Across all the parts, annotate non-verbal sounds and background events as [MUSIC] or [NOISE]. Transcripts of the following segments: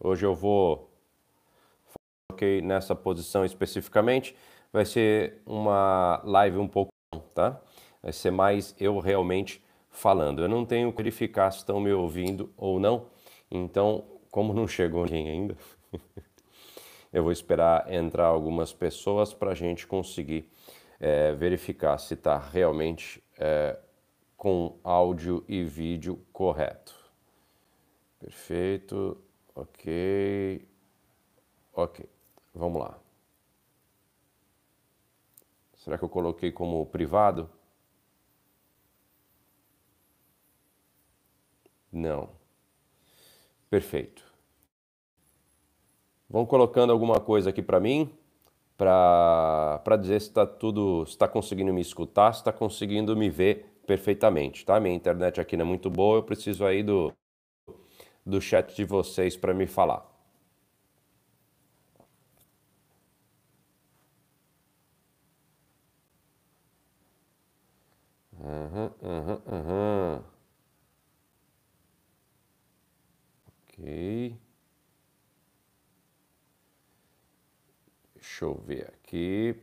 Hoje eu vou okay, nessa posição especificamente. Vai ser uma live um pouco, tá? Vai ser mais eu realmente falando. Eu não tenho que verificar se estão me ouvindo ou não. Então, como não chegou ninguém ainda, [LAUGHS] eu vou esperar entrar algumas pessoas para a gente conseguir é, verificar se está realmente é, com áudio e vídeo correto. Perfeito. Ok. Ok. Vamos lá. Será que eu coloquei como privado? Não. Perfeito. Vão colocando alguma coisa aqui para mim, para dizer se está tudo, está conseguindo me escutar, se está conseguindo me ver perfeitamente, tá? Minha internet aqui não é muito boa, eu preciso aí do, do chat de vocês para me falar. Uhum, uhum, uhum. Ok. Deixa eu ver aqui.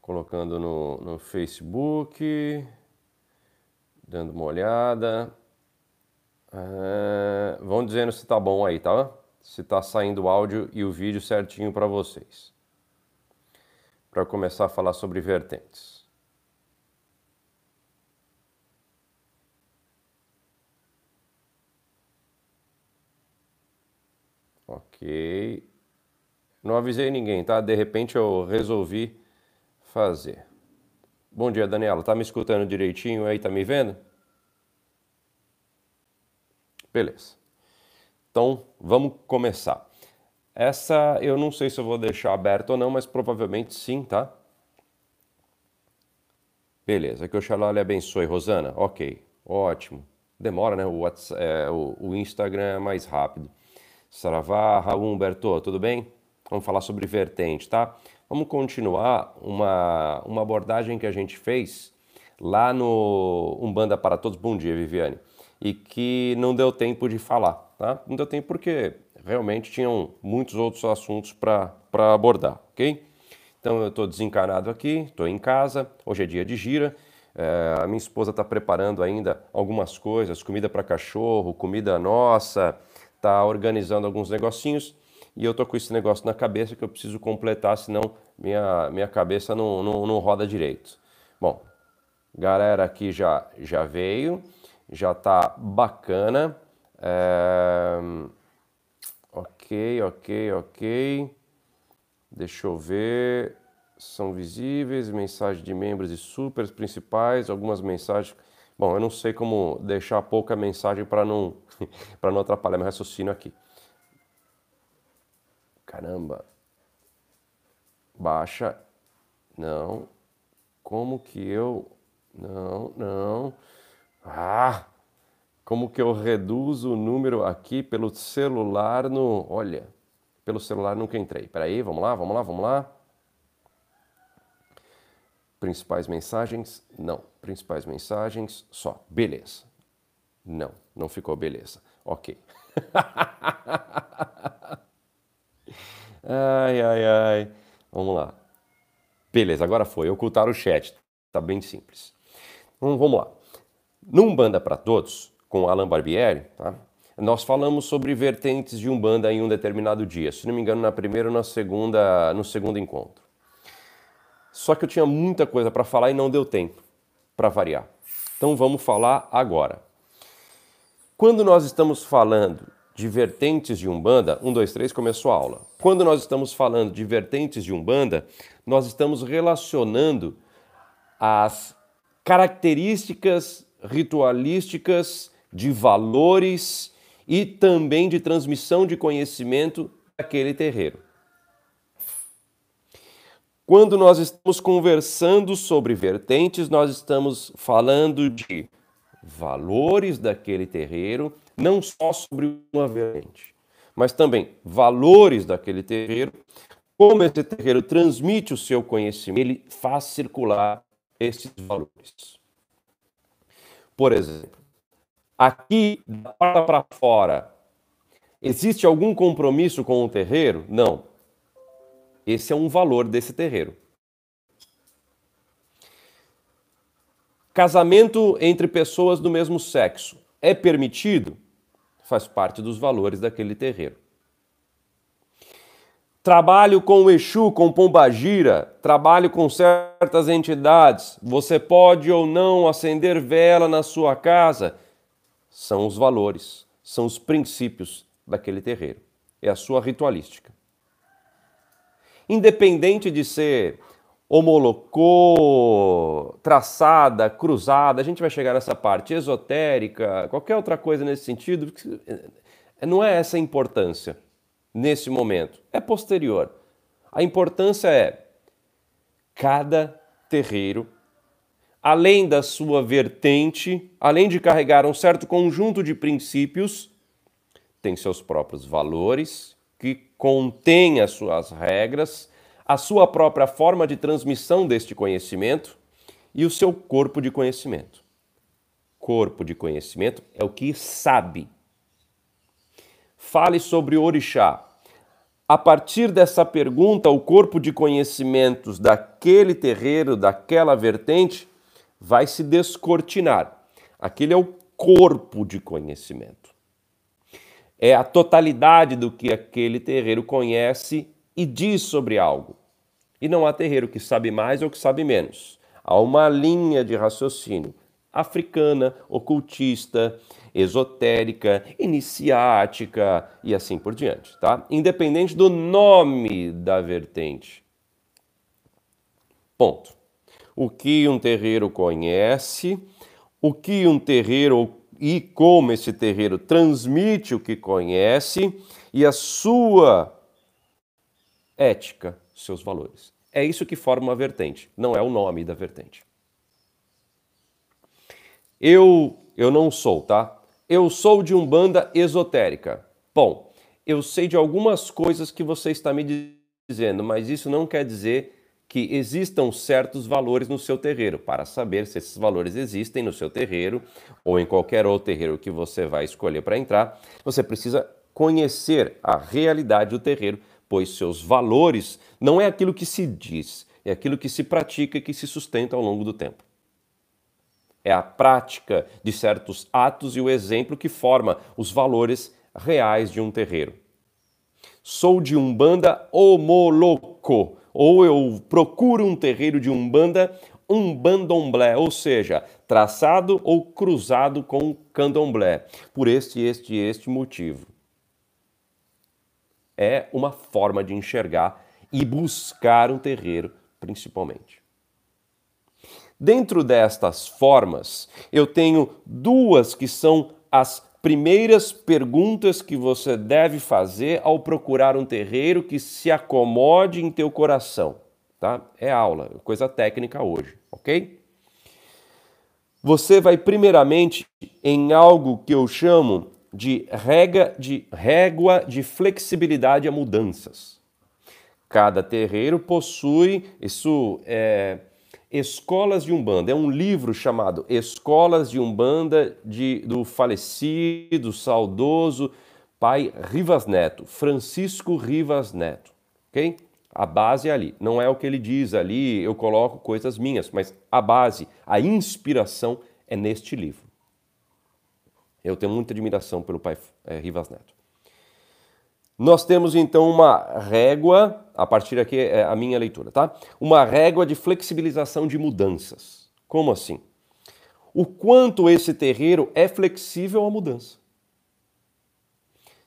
Colocando no, no Facebook, dando uma olhada. É, vão dizendo se tá bom aí, tá? Se tá saindo o áudio e o vídeo certinho para vocês. Para começar a falar sobre vertentes. Ok. Não avisei ninguém, tá? De repente eu resolvi fazer. Bom dia, Daniela. Tá me escutando direitinho aí? Tá me vendo? Beleza. Então, vamos começar. Essa eu não sei se eu vou deixar aberta ou não, mas provavelmente sim, tá? Beleza, que o Xalá lhe abençoe, Rosana. Ok, ótimo. Demora, né? O, WhatsApp, é, o, o Instagram é mais rápido. Saravá, Raul Humberto, tudo bem? Vamos falar sobre vertente, tá? Vamos continuar uma, uma abordagem que a gente fez lá no Umbanda para Todos. Bom dia, Viviane. E que não deu tempo de falar, tá? Não deu tempo porque realmente tinham muitos outros assuntos para abordar, ok? Então eu estou desencanado aqui, estou em casa, hoje é dia de gira. É, a minha esposa está preparando ainda algumas coisas, comida para cachorro, comida nossa, está organizando alguns negocinhos e eu tô com esse negócio na cabeça que eu preciso completar, senão minha, minha cabeça não, não, não roda direito. Bom, galera aqui já, já veio, já tá bacana. É... Ok, ok, ok. Deixa eu ver. São visíveis, mensagem de membros e supers principais, algumas mensagens Bom, eu não sei como deixar pouca mensagem para não, [LAUGHS] não atrapalhar meu raciocínio aqui. Caramba. Baixa. Não. Como que eu. Não, não. Ah! Como que eu reduzo o número aqui pelo celular no. Olha, pelo celular nunca entrei. Peraí, vamos lá, vamos lá, vamos lá. Principais mensagens? Não. Principais mensagens? Só. Beleza. Não, não ficou beleza. Ok. [LAUGHS] ai, ai, ai. Vamos lá. Beleza, agora foi. Ocultar o chat. Tá bem simples. Então, vamos lá. Num Banda para Todos, com Alan Barbieri, tá? nós falamos sobre vertentes de Umbanda em um determinado dia. Se não me engano, na primeira ou na segunda, no segundo encontro. Só que eu tinha muita coisa para falar e não deu tempo para variar. Então vamos falar agora. Quando nós estamos falando de vertentes de Umbanda, 1, 2, 3, começou a aula. Quando nós estamos falando de vertentes de Umbanda, nós estamos relacionando as características ritualísticas, de valores e também de transmissão de conhecimento daquele terreiro. Quando nós estamos conversando sobre vertentes, nós estamos falando de valores daquele terreiro, não só sobre uma vertente, mas também valores daquele terreiro, como esse terreiro transmite o seu conhecimento, ele faz circular esses valores. Por exemplo, aqui da porta para fora, existe algum compromisso com o terreiro? Não. Esse é um valor desse terreiro. Casamento entre pessoas do mesmo sexo é permitido? Faz parte dos valores daquele terreiro. Trabalho com o Exu, com Pombagira, trabalho com certas entidades. Você pode ou não acender vela na sua casa. São os valores, são os princípios daquele terreiro. É a sua ritualística. Independente de ser homolocou, traçada, cruzada, a gente vai chegar nessa parte esotérica, qualquer outra coisa nesse sentido, não é essa a importância nesse momento, é posterior. A importância é cada terreiro, além da sua vertente, além de carregar um certo conjunto de princípios, tem seus próprios valores, que contém as suas regras, a sua própria forma de transmissão deste conhecimento e o seu corpo de conhecimento. Corpo de conhecimento é o que sabe. Fale sobre o orixá. A partir dessa pergunta, o corpo de conhecimentos daquele terreiro, daquela vertente, vai se descortinar. Aquele é o corpo de conhecimento. É a totalidade do que aquele terreiro conhece e diz sobre algo. E não há terreiro que sabe mais ou que sabe menos. Há uma linha de raciocínio africana, ocultista, esotérica, iniciática e assim por diante, tá? Independente do nome da vertente. Ponto. O que um terreiro conhece, o que um terreiro e como esse terreiro transmite o que conhece e a sua ética, seus valores. É isso que forma uma vertente, não é o nome da vertente. Eu eu não sou, tá? Eu sou de umbanda esotérica. Bom, eu sei de algumas coisas que você está me dizendo, mas isso não quer dizer que existam certos valores no seu terreiro. Para saber se esses valores existem no seu terreiro ou em qualquer outro terreiro que você vai escolher para entrar, você precisa conhecer a realidade do terreiro pois seus valores não é aquilo que se diz, é aquilo que se pratica e que se sustenta ao longo do tempo. É a prática de certos atos e o exemplo que forma os valores reais de um terreiro. Sou de Umbanda homoloco, ou eu procuro um terreiro de Umbanda um bandomblé, ou seja, traçado ou cruzado com candomblé, por este, este, este motivo é uma forma de enxergar e buscar um terreiro, principalmente. Dentro destas formas, eu tenho duas que são as primeiras perguntas que você deve fazer ao procurar um terreiro que se acomode em teu coração, tá? É aula, coisa técnica hoje, ok? Você vai primeiramente em algo que eu chamo de, rega, de régua de flexibilidade a mudanças. Cada terreiro possui isso é, Escolas de Umbanda. É um livro chamado Escolas de Umbanda de, do falecido, saudoso pai Rivas Neto, Francisco Rivas Neto. Ok? A base é ali. Não é o que ele diz ali, eu coloco coisas minhas, mas a base, a inspiração é neste livro. Eu tenho muita admiração pelo pai é, Rivas Neto. Nós temos então uma régua, a partir aqui é a minha leitura, tá? Uma régua de flexibilização de mudanças. Como assim? O quanto esse terreiro é flexível à mudança.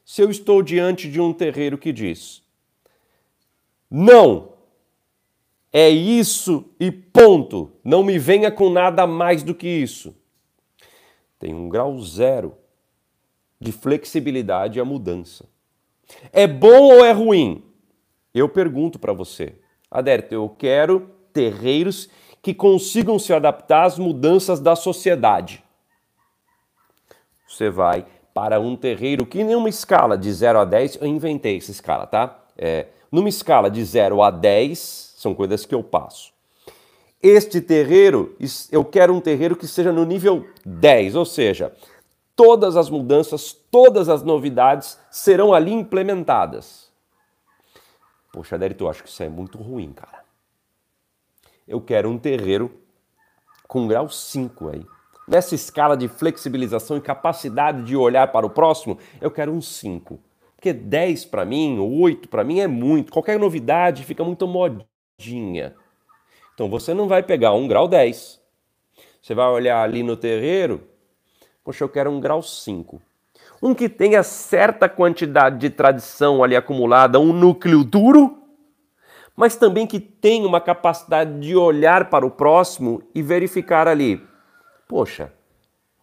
Se eu estou diante de um terreiro que diz: não, é isso e ponto, não me venha com nada mais do que isso tem um grau zero de flexibilidade à mudança. É bom ou é ruim? Eu pergunto para você. Adérito, eu quero terreiros que consigam se adaptar às mudanças da sociedade. Você vai para um terreiro que, em uma escala de 0 a 10, eu inventei essa escala, tá? É, numa escala de 0 a 10, são coisas que eu passo. Este terreiro, eu quero um terreiro que seja no nível 10, ou seja, todas as mudanças, todas as novidades serão ali implementadas. Poxa, Derito, eu acho que isso é muito ruim, cara. Eu quero um terreiro com grau 5 aí. Nessa escala de flexibilização e capacidade de olhar para o próximo, eu quero um 5. Porque 10 para mim, 8 para mim é muito. Qualquer novidade fica muito modinha. Então você não vai pegar um grau 10. Você vai olhar ali no terreiro, poxa, eu quero um grau 5. Um que tenha certa quantidade de tradição ali acumulada, um núcleo duro, mas também que tenha uma capacidade de olhar para o próximo e verificar ali, poxa,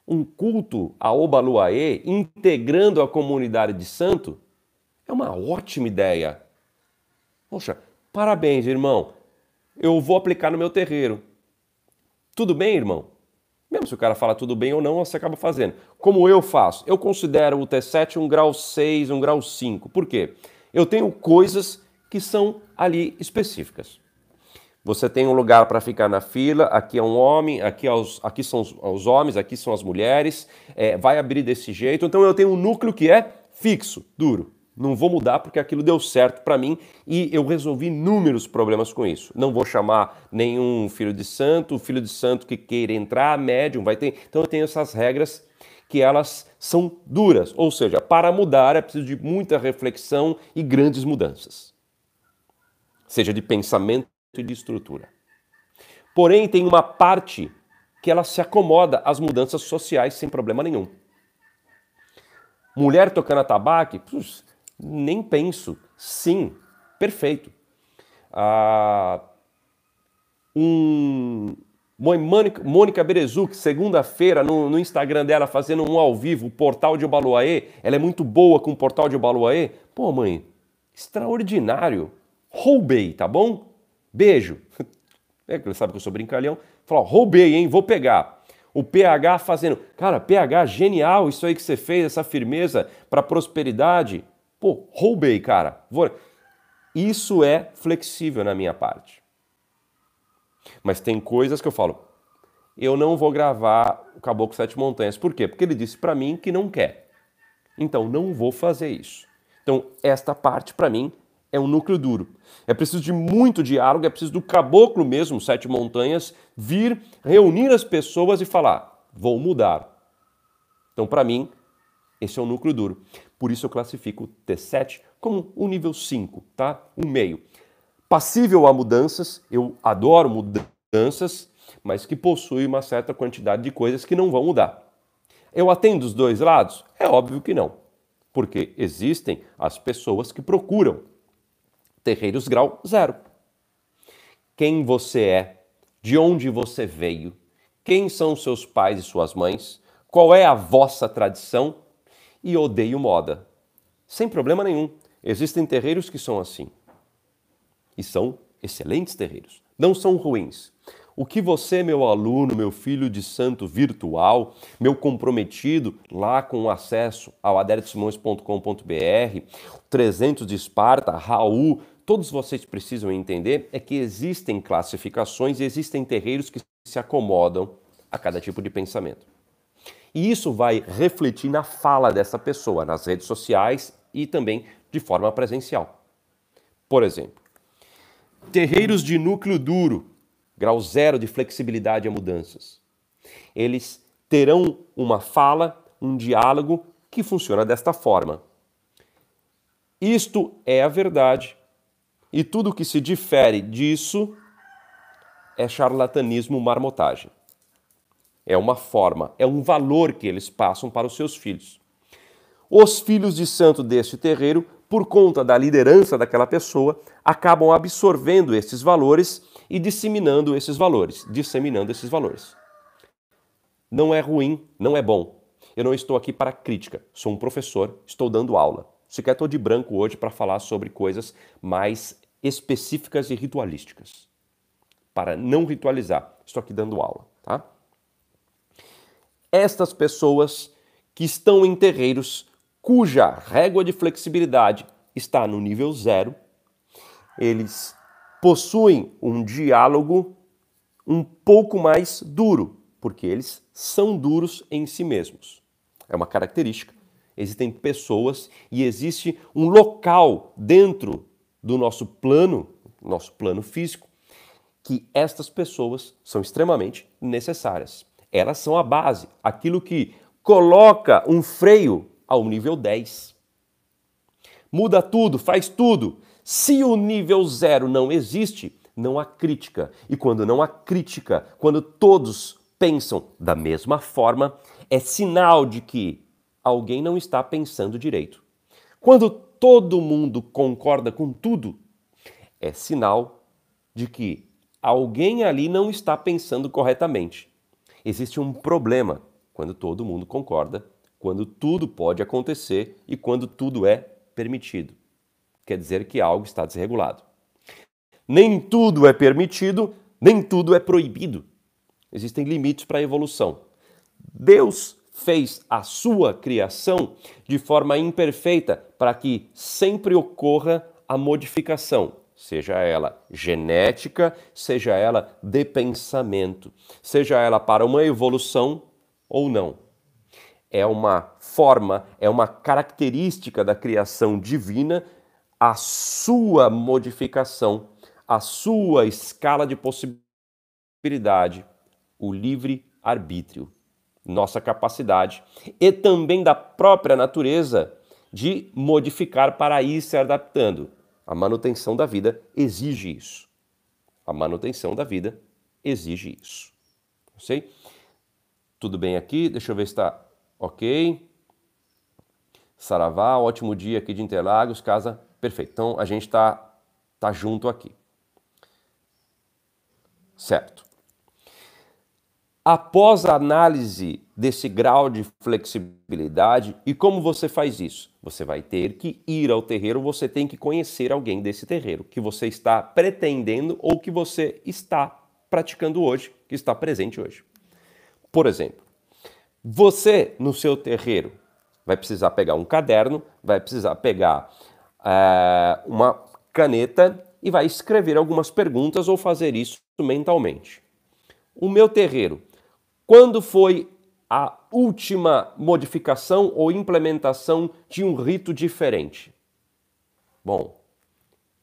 um culto a Obaluaê integrando a comunidade de santo é uma ótima ideia. Poxa, parabéns, irmão eu vou aplicar no meu terreiro. Tudo bem, irmão? Mesmo se o cara fala tudo bem ou não, você acaba fazendo. Como eu faço? Eu considero o T7 um grau 6, um grau 5. Por quê? Eu tenho coisas que são ali específicas. Você tem um lugar para ficar na fila, aqui é um homem, aqui, é os, aqui são os, os, homens, aqui são as mulheres, é, vai abrir desse jeito. Então eu tenho um núcleo que é fixo, duro. Não vou mudar porque aquilo deu certo para mim e eu resolvi inúmeros problemas com isso. Não vou chamar nenhum filho de santo, filho de santo que queira entrar, médium, vai ter. Então eu tenho essas regras que elas são duras, ou seja, para mudar é preciso de muita reflexão e grandes mudanças. Seja de pensamento e de estrutura. Porém, tem uma parte que ela se acomoda às mudanças sociais sem problema nenhum. Mulher tocando atabaque, nem penso. Sim, perfeito. Ah, um, Mônica, Mônica Berezuc, segunda-feira, no, no, Instagram dela, fazendo um ao vivo, o portal de Obaluaê. Ela é muito boa com o portal de Obaluaê. Pô, mãe, extraordinário. Roubei, tá bom? Beijo. [LAUGHS] É, sabe que eu sou brincalhão. Falou, roubei, hein? Vou pegar. O PH fazendo. Cara, PH, genial isso aí que você fez, essa firmeza para prosperidade. Pô, roubei, cara. Vou... Isso é flexível na minha parte. Mas tem coisas que eu falo, eu não vou gravar o Caboclo Sete Montanhas. Por quê? Porque ele disse para mim que não quer. Então não vou fazer isso. Então esta parte para mim é um núcleo duro. É preciso de muito diálogo, é preciso do caboclo mesmo, Sete Montanhas, vir reunir as pessoas e falar: vou mudar. Então para mim esse é o núcleo duro. Por isso eu classifico o T7 como um nível 5, tá? Um meio. Passível a mudanças, eu adoro mudanças, mas que possui uma certa quantidade de coisas que não vão mudar. Eu atendo os dois lados? É óbvio que não. Porque existem as pessoas que procuram terreiros grau zero. Quem você é, de onde você veio, quem são seus pais e suas mães, qual é a vossa tradição e odeio moda. Sem problema nenhum. Existem terreiros que são assim. E são excelentes terreiros. Não são ruins. O que você, meu aluno, meu filho de santo virtual, meu comprometido lá com o acesso ao aderitosimões.com.br, 300 de Esparta, Raul, todos vocês precisam entender é que existem classificações e existem terreiros que se acomodam a cada tipo de pensamento. E isso vai refletir na fala dessa pessoa, nas redes sociais e também de forma presencial. Por exemplo, terreiros de núcleo duro, grau zero de flexibilidade a mudanças. Eles terão uma fala, um diálogo que funciona desta forma. Isto é a verdade. E tudo que se difere disso é charlatanismo, marmotagem. É uma forma, é um valor que eles passam para os seus filhos. Os filhos de santo deste terreiro, por conta da liderança daquela pessoa, acabam absorvendo esses valores e disseminando esses valores, disseminando esses valores. Não é ruim, não é bom. Eu não estou aqui para crítica, sou um professor, estou dando aula. Sequer estou de branco hoje para falar sobre coisas mais específicas e ritualísticas. Para não ritualizar, estou aqui dando aula, tá? Estas pessoas que estão em terreiros cuja régua de flexibilidade está no nível zero, eles possuem um diálogo, um pouco mais duro, porque eles são duros em si mesmos. É uma característica. Existem pessoas e existe um local dentro do nosso plano, nosso plano físico, que estas pessoas são extremamente necessárias. Elas são a base, aquilo que coloca um freio ao nível 10. Muda tudo, faz tudo. Se o nível zero não existe, não há crítica. E quando não há crítica, quando todos pensam da mesma forma, é sinal de que alguém não está pensando direito. Quando todo mundo concorda com tudo, é sinal de que alguém ali não está pensando corretamente. Existe um problema quando todo mundo concorda, quando tudo pode acontecer e quando tudo é permitido. Quer dizer que algo está desregulado. Nem tudo é permitido, nem tudo é proibido. Existem limites para a evolução. Deus fez a sua criação de forma imperfeita para que sempre ocorra a modificação, seja ela genética, seja ela de pensamento, seja ela para uma evolução ou não. É uma forma, é uma característica da criação divina a sua modificação, a sua escala de possibilidade, o livre arbítrio nossa capacidade e também da própria natureza de modificar para ir se adaptando. A manutenção da vida exige isso. A manutenção da vida exige isso. Tudo bem aqui? Deixa eu ver se está ok. Saravá, ótimo dia aqui de Interlagos, casa perfeito. Então a gente está tá junto aqui. Certo. Após a análise desse grau de flexibilidade, e como você faz isso? Você vai ter que ir ao terreiro, você tem que conhecer alguém desse terreiro que você está pretendendo ou que você está praticando hoje, que está presente hoje. Por exemplo, você no seu terreiro vai precisar pegar um caderno, vai precisar pegar é, uma caneta e vai escrever algumas perguntas ou fazer isso mentalmente. O meu terreiro quando foi a última modificação ou implementação de um rito diferente? Bom,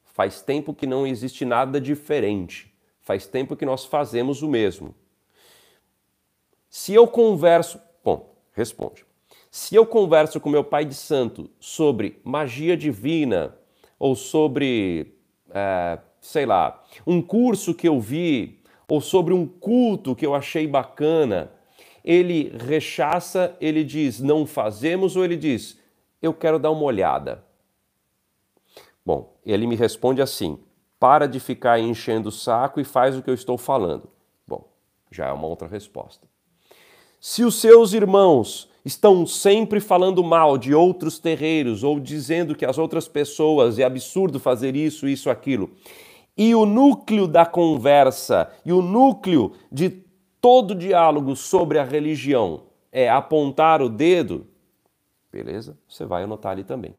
faz tempo que não existe nada diferente. Faz tempo que nós fazemos o mesmo. Se eu converso. Bom, responde. Se eu converso com meu pai de santo sobre magia divina ou sobre, é, sei lá, um curso que eu vi ou sobre um culto que eu achei bacana, ele rechaça, ele diz não fazemos, ou ele diz eu quero dar uma olhada. Bom, ele me responde assim: para de ficar enchendo o saco e faz o que eu estou falando. Bom, já é uma outra resposta. Se os seus irmãos estão sempre falando mal de outros terreiros ou dizendo que as outras pessoas é absurdo fazer isso, isso, aquilo, e o núcleo da conversa e o núcleo de todo diálogo sobre a religião é apontar o dedo, beleza? Você vai anotar ali também.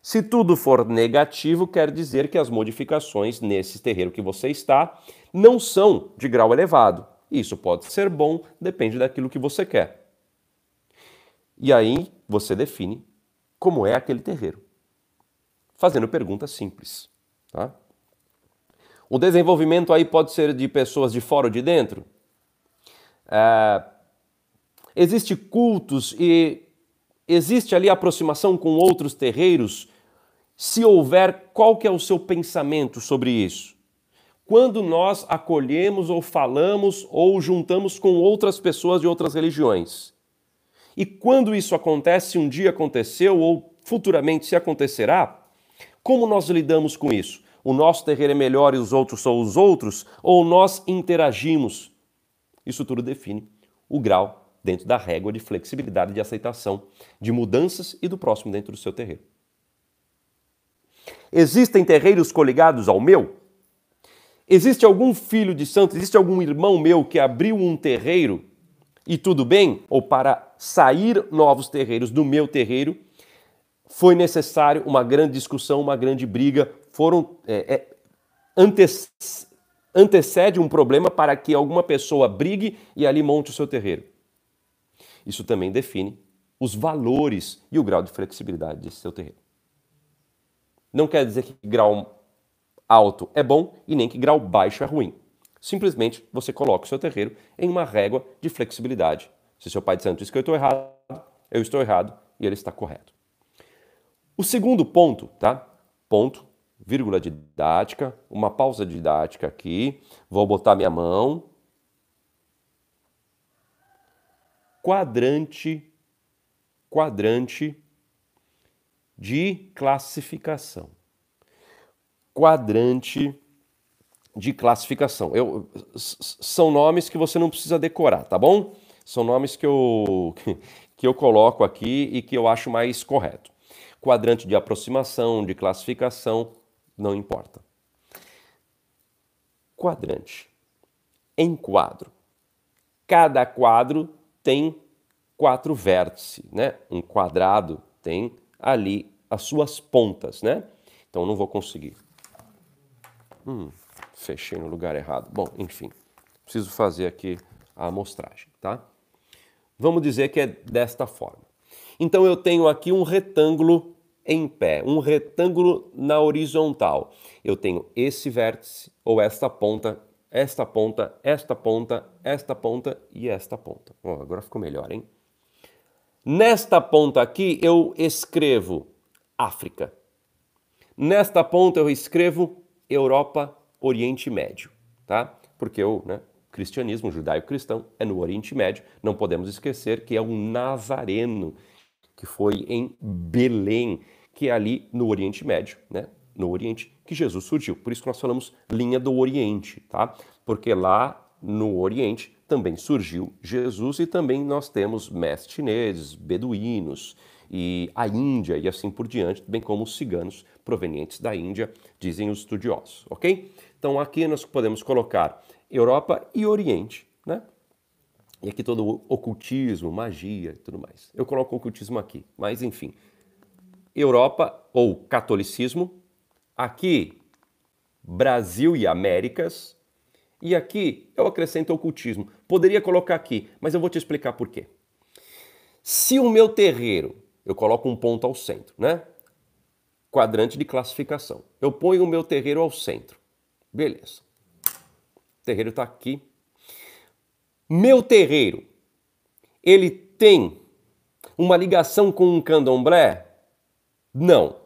Se tudo for negativo, quer dizer que as modificações nesse terreiro que você está não são de grau elevado. Isso pode ser bom, depende daquilo que você quer. E aí você define como é aquele terreiro, fazendo perguntas simples. Tá? O desenvolvimento aí pode ser de pessoas de fora ou de dentro. É, existe cultos e existe ali aproximação com outros terreiros. Se houver, qual que é o seu pensamento sobre isso? Quando nós acolhemos ou falamos ou juntamos com outras pessoas de outras religiões. E quando isso acontece, um dia aconteceu ou futuramente se acontecerá, como nós lidamos com isso? O nosso terreiro é melhor e os outros são os outros, ou nós interagimos. Isso tudo define o grau dentro da régua de flexibilidade de aceitação de mudanças e do próximo dentro do seu terreiro. Existem terreiros coligados ao meu? Existe algum filho de santo, existe algum irmão meu que abriu um terreiro e tudo bem? Ou para sair novos terreiros do meu terreiro, foi necessário uma grande discussão, uma grande briga, foram é, é, antecede um problema para que alguma pessoa brigue e ali monte o seu terreiro. Isso também define os valores e o grau de flexibilidade desse seu terreiro. Não quer dizer que grau alto é bom e nem que grau baixo é ruim. Simplesmente você coloca o seu terreiro em uma régua de flexibilidade. Se seu pai de santo diz que eu estou errado, eu estou errado e ele está correto. O segundo ponto, tá? Ponto, vírgula didática, uma pausa didática aqui. Vou botar minha mão. Quadrante, quadrante de classificação. Quadrante de classificação. Eu, são nomes que você não precisa decorar, tá bom? São nomes que eu, [LAUGHS] que eu coloco aqui e que eu acho mais correto. Quadrante de aproximação, de classificação, não importa. Quadrante. Em quadro. Cada quadro tem quatro vértices, né? Um quadrado tem ali as suas pontas, né? Então não vou conseguir. Hum, fechei no lugar errado. Bom, enfim, preciso fazer aqui a amostragem, tá? Vamos dizer que é desta forma. Então eu tenho aqui um retângulo em pé, um retângulo na horizontal. Eu tenho esse vértice ou esta ponta, esta ponta, esta ponta, esta ponta e esta ponta. Oh, agora ficou melhor, hein? Nesta ponta aqui eu escrevo África. Nesta ponta eu escrevo Europa, Oriente Médio, tá? Porque eu, né, cristianismo judaico-cristão é no Oriente Médio. Não podemos esquecer que é um nazareno que foi em Belém, que é ali no Oriente Médio, né? No Oriente que Jesus surgiu. Por isso que nós falamos linha do Oriente, tá? Porque lá no Oriente também surgiu Jesus e também nós temos mestres chineses, beduínos e a Índia e assim por diante, bem como os ciganos provenientes da Índia, dizem os estudiosos, ok? Então aqui nós podemos colocar Europa e Oriente, né? E aqui todo o ocultismo, magia e tudo mais. Eu coloco o ocultismo aqui, mas enfim. Europa ou catolicismo, aqui Brasil e Américas, e aqui eu acrescento ocultismo. Poderia colocar aqui, mas eu vou te explicar por quê. Se o meu terreiro, eu coloco um ponto ao centro, né? Quadrante de classificação. Eu ponho o meu terreiro ao centro. Beleza. O terreiro está aqui. Meu terreiro, ele tem uma ligação com um candomblé? Não.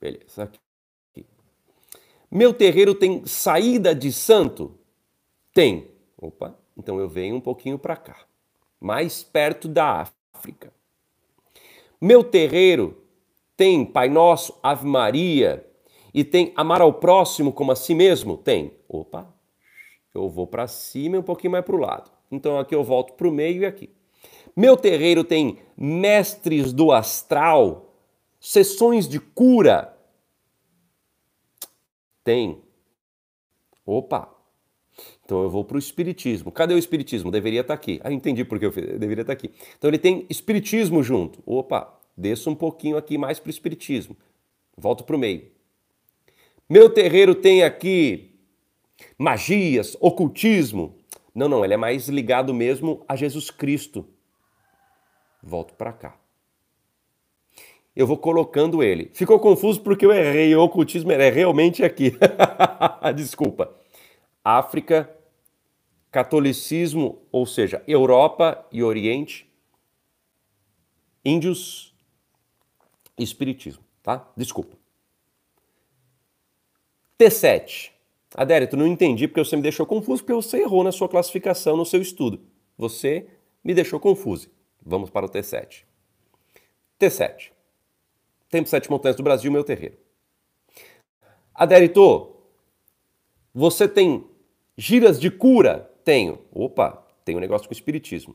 Beleza, aqui. Meu terreiro tem saída de santo? Tem. Opa, então eu venho um pouquinho para cá, mais perto da África. Meu terreiro tem Pai Nosso, Ave Maria e tem amar ao próximo como a si mesmo? Tem. Opa, eu vou para cima e um pouquinho mais para o lado. Então aqui eu volto para o meio e aqui. Meu terreiro tem mestres do astral, sessões de cura. Tem. Opa. Então eu vou para o espiritismo. Cadê o espiritismo? Deveria estar tá aqui. Ah, entendi porque eu deveria estar tá aqui. Então ele tem espiritismo junto. Opa, desço um pouquinho aqui mais para o espiritismo. Volto para o meio. Meu terreiro tem aqui magias, ocultismo. Não, não, ele é mais ligado mesmo a Jesus Cristo. Volto para cá. Eu vou colocando ele. Ficou confuso porque eu errei. O ocultismo é realmente aqui. [LAUGHS] Desculpa. África, catolicismo, ou seja, Europa e Oriente, índios, espiritismo, tá? Desculpa. T7. Adérito, não entendi porque você me deixou confuso, porque você errou na sua classificação, no seu estudo. Você me deixou confuso. Vamos para o T7. T7. Tempo Sete Montanhas do Brasil, meu terreiro. Adérito, você tem giras de cura? Tenho. Opa, tem um negócio com espiritismo.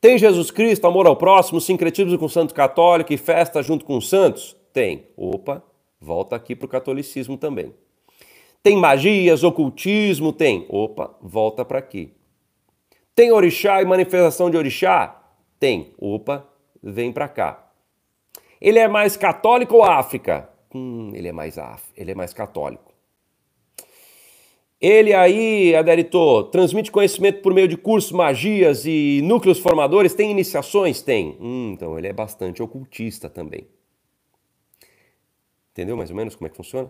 Tem Jesus Cristo, amor ao próximo, sincretismo com o santo católico e festa junto com os santos? Tem. Opa, volta aqui para o catolicismo também. Tem magias, ocultismo? Tem. Opa, volta para aqui. Tem orixá e manifestação de orixá? Tem. Opa, vem para cá. Ele é mais católico ou África? Hum, ele é mais af, ele é mais católico. Ele aí, Aderito, transmite conhecimento por meio de cursos, magias e núcleos formadores. Tem iniciações? Tem. Hum, então ele é bastante ocultista também. Entendeu mais ou menos como é que funciona?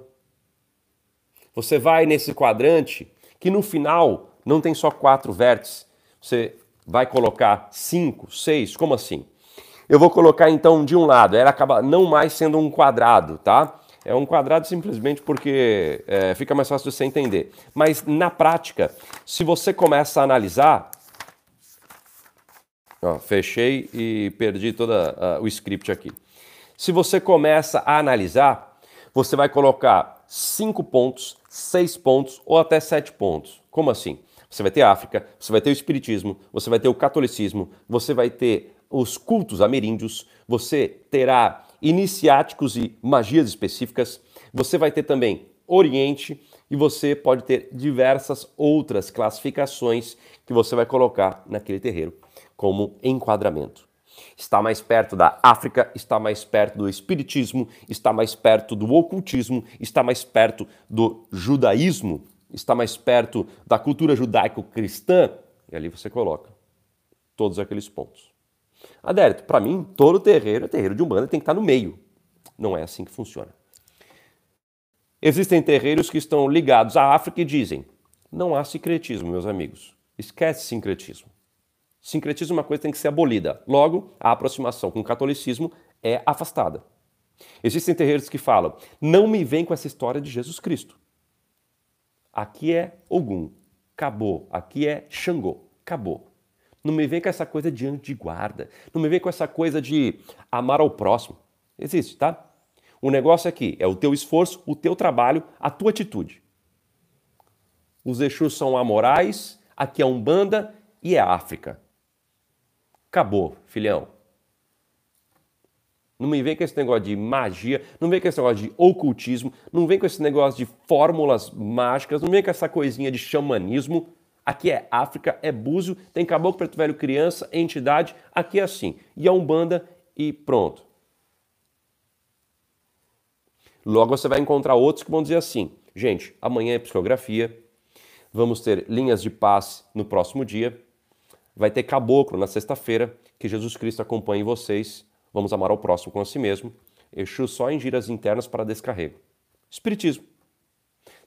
Você vai nesse quadrante que no final não tem só quatro vértices. Você vai colocar cinco, seis, como assim? Eu vou colocar então de um lado, ela acaba não mais sendo um quadrado, tá? É um quadrado simplesmente porque é, fica mais fácil de você entender. Mas na prática, se você começa a analisar. Ó, fechei e perdi todo o script aqui. Se você começa a analisar, você vai colocar cinco pontos, seis pontos ou até sete pontos. Como assim? Você vai ter a África, você vai ter o Espiritismo, você vai ter o Catolicismo, você vai ter os cultos ameríndios, você terá iniciáticos e magias específicas. Você vai ter também Oriente e você pode ter diversas outras classificações que você vai colocar naquele terreiro como enquadramento. Está mais perto da África, está mais perto do espiritismo, está mais perto do ocultismo, está mais perto do judaísmo, está mais perto da cultura judaico-cristã, e ali você coloca todos aqueles pontos. Adérito, para mim, todo terreiro é terreiro de Umbanda, tem que estar no meio. Não é assim que funciona. Existem terreiros que estão ligados à África e dizem: não há sincretismo, meus amigos. Esquece sincretismo. Sincretismo é uma coisa que tem que ser abolida. Logo, a aproximação com o catolicismo é afastada. Existem terreiros que falam: não me vem com essa história de Jesus Cristo. Aqui é Ogum, acabou. Aqui é Xangô, acabou. Não me vem com essa coisa de anjo de guarda. Não me vem com essa coisa de amar ao próximo. Existe, tá? O negócio aqui é o teu esforço, o teu trabalho, a tua atitude. Os Exus são amorais, aqui é Umbanda e é África. Acabou, filhão. Não me vem com esse negócio de magia, não vem com esse negócio de ocultismo, não vem com esse negócio de fórmulas mágicas, não vem com essa coisinha de xamanismo. Aqui é África, é Búzio, tem caboclo, preto velho, criança, entidade, aqui é assim. E a Umbanda e pronto. Logo você vai encontrar outros que vão dizer assim: gente, amanhã é psicografia, vamos ter linhas de paz no próximo dia, vai ter caboclo na sexta-feira, que Jesus Cristo acompanhe vocês, vamos amar ao próximo com a si mesmo, Exu só em giras internas para descarrego. Espiritismo.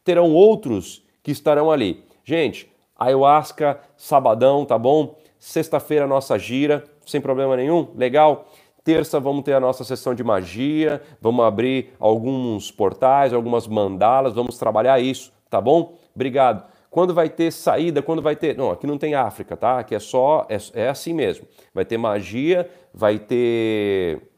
Terão outros que estarão ali. Gente, ayahuasca, sabadão, tá bom? Sexta-feira nossa gira, sem problema nenhum, legal? Terça vamos ter a nossa sessão de magia, vamos abrir alguns portais, algumas mandalas, vamos trabalhar isso, tá bom? Obrigado. Quando vai ter saída, quando vai ter. Não, aqui não tem África, tá? Aqui é só. É, é assim mesmo. Vai ter magia, vai ter.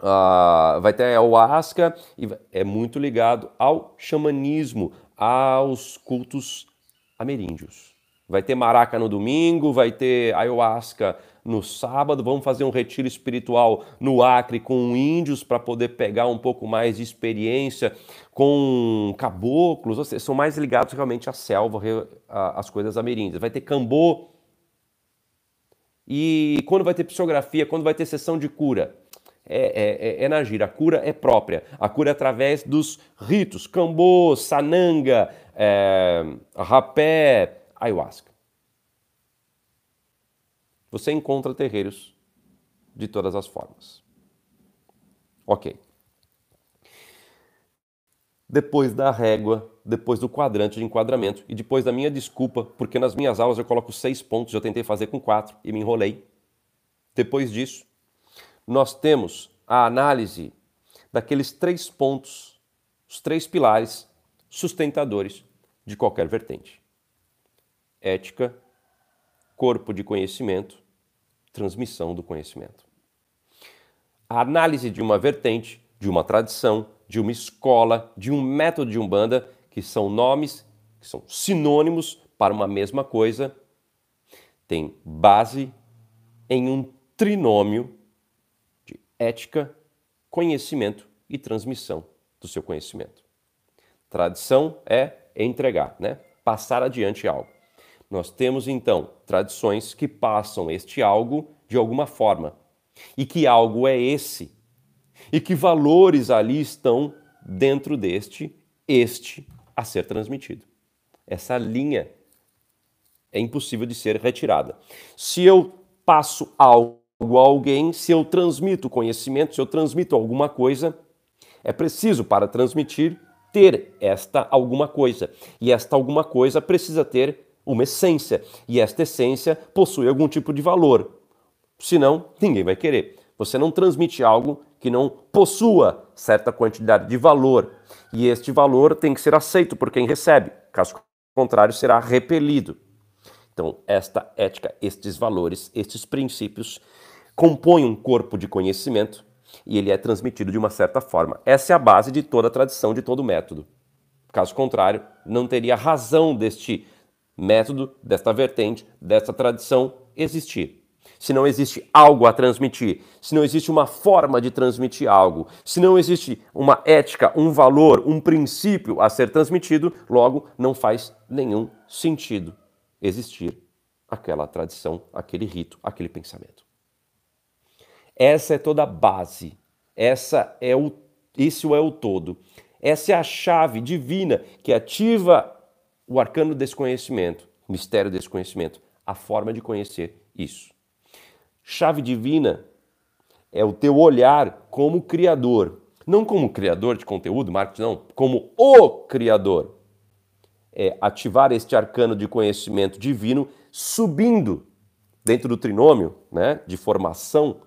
Uh, vai ter ayahuasca, e é muito ligado ao xamanismo, aos cultos ameríndios. Vai ter maraca no domingo, vai ter ayahuasca no sábado, vamos fazer um retiro espiritual no Acre com índios para poder pegar um pouco mais de experiência com caboclos, ou seja, são mais ligados realmente à selva, às coisas ameríndias. Vai ter cambô. E quando vai ter psicografia, quando vai ter sessão de cura? É, é, é, é na gira, a cura é própria. A cura é através dos ritos, cambô, sananga, é, rapé, ayahuasca. Você encontra terreiros de todas as formas. Ok. Depois da régua, depois do quadrante de enquadramento e depois da minha desculpa, porque nas minhas aulas eu coloco seis pontos, eu tentei fazer com quatro e me enrolei. Depois disso, nós temos a análise daqueles três pontos, os três pilares sustentadores de qualquer vertente: ética, corpo de conhecimento, transmissão do conhecimento. A análise de uma vertente, de uma tradição, de uma escola, de um método de umbanda, que são nomes, que são sinônimos para uma mesma coisa, tem base em um trinômio ética, conhecimento e transmissão do seu conhecimento. Tradição é entregar, né? Passar adiante algo. Nós temos então tradições que passam este algo de alguma forma. E que algo é esse? E que valores ali estão dentro deste, este a ser transmitido. Essa linha é impossível de ser retirada. Se eu passo algo a alguém, se eu transmito conhecimento, se eu transmito alguma coisa, é preciso para transmitir ter esta alguma coisa. E esta alguma coisa precisa ter uma essência. E esta essência possui algum tipo de valor. Senão, ninguém vai querer. Você não transmite algo que não possua certa quantidade de valor. E este valor tem que ser aceito por quem recebe. Caso contrário, será repelido. Então, esta ética, estes valores, estes princípios compõem um corpo de conhecimento e ele é transmitido de uma certa forma. Essa é a base de toda a tradição, de todo método. Caso contrário, não teria razão deste método, desta vertente, desta tradição existir. Se não existe algo a transmitir, se não existe uma forma de transmitir algo, se não existe uma ética, um valor, um princípio a ser transmitido, logo não faz nenhum sentido existir aquela tradição, aquele rito, aquele pensamento. Essa é toda a base. Essa é o isso é o todo. Essa é a chave divina que ativa o arcano desse conhecimento, o mistério desse conhecimento, a forma de conhecer isso. Chave divina é o teu olhar como criador, não como criador de conteúdo, marketing, não, como o criador. É ativar este arcano de conhecimento divino subindo dentro do trinômio, né, de formação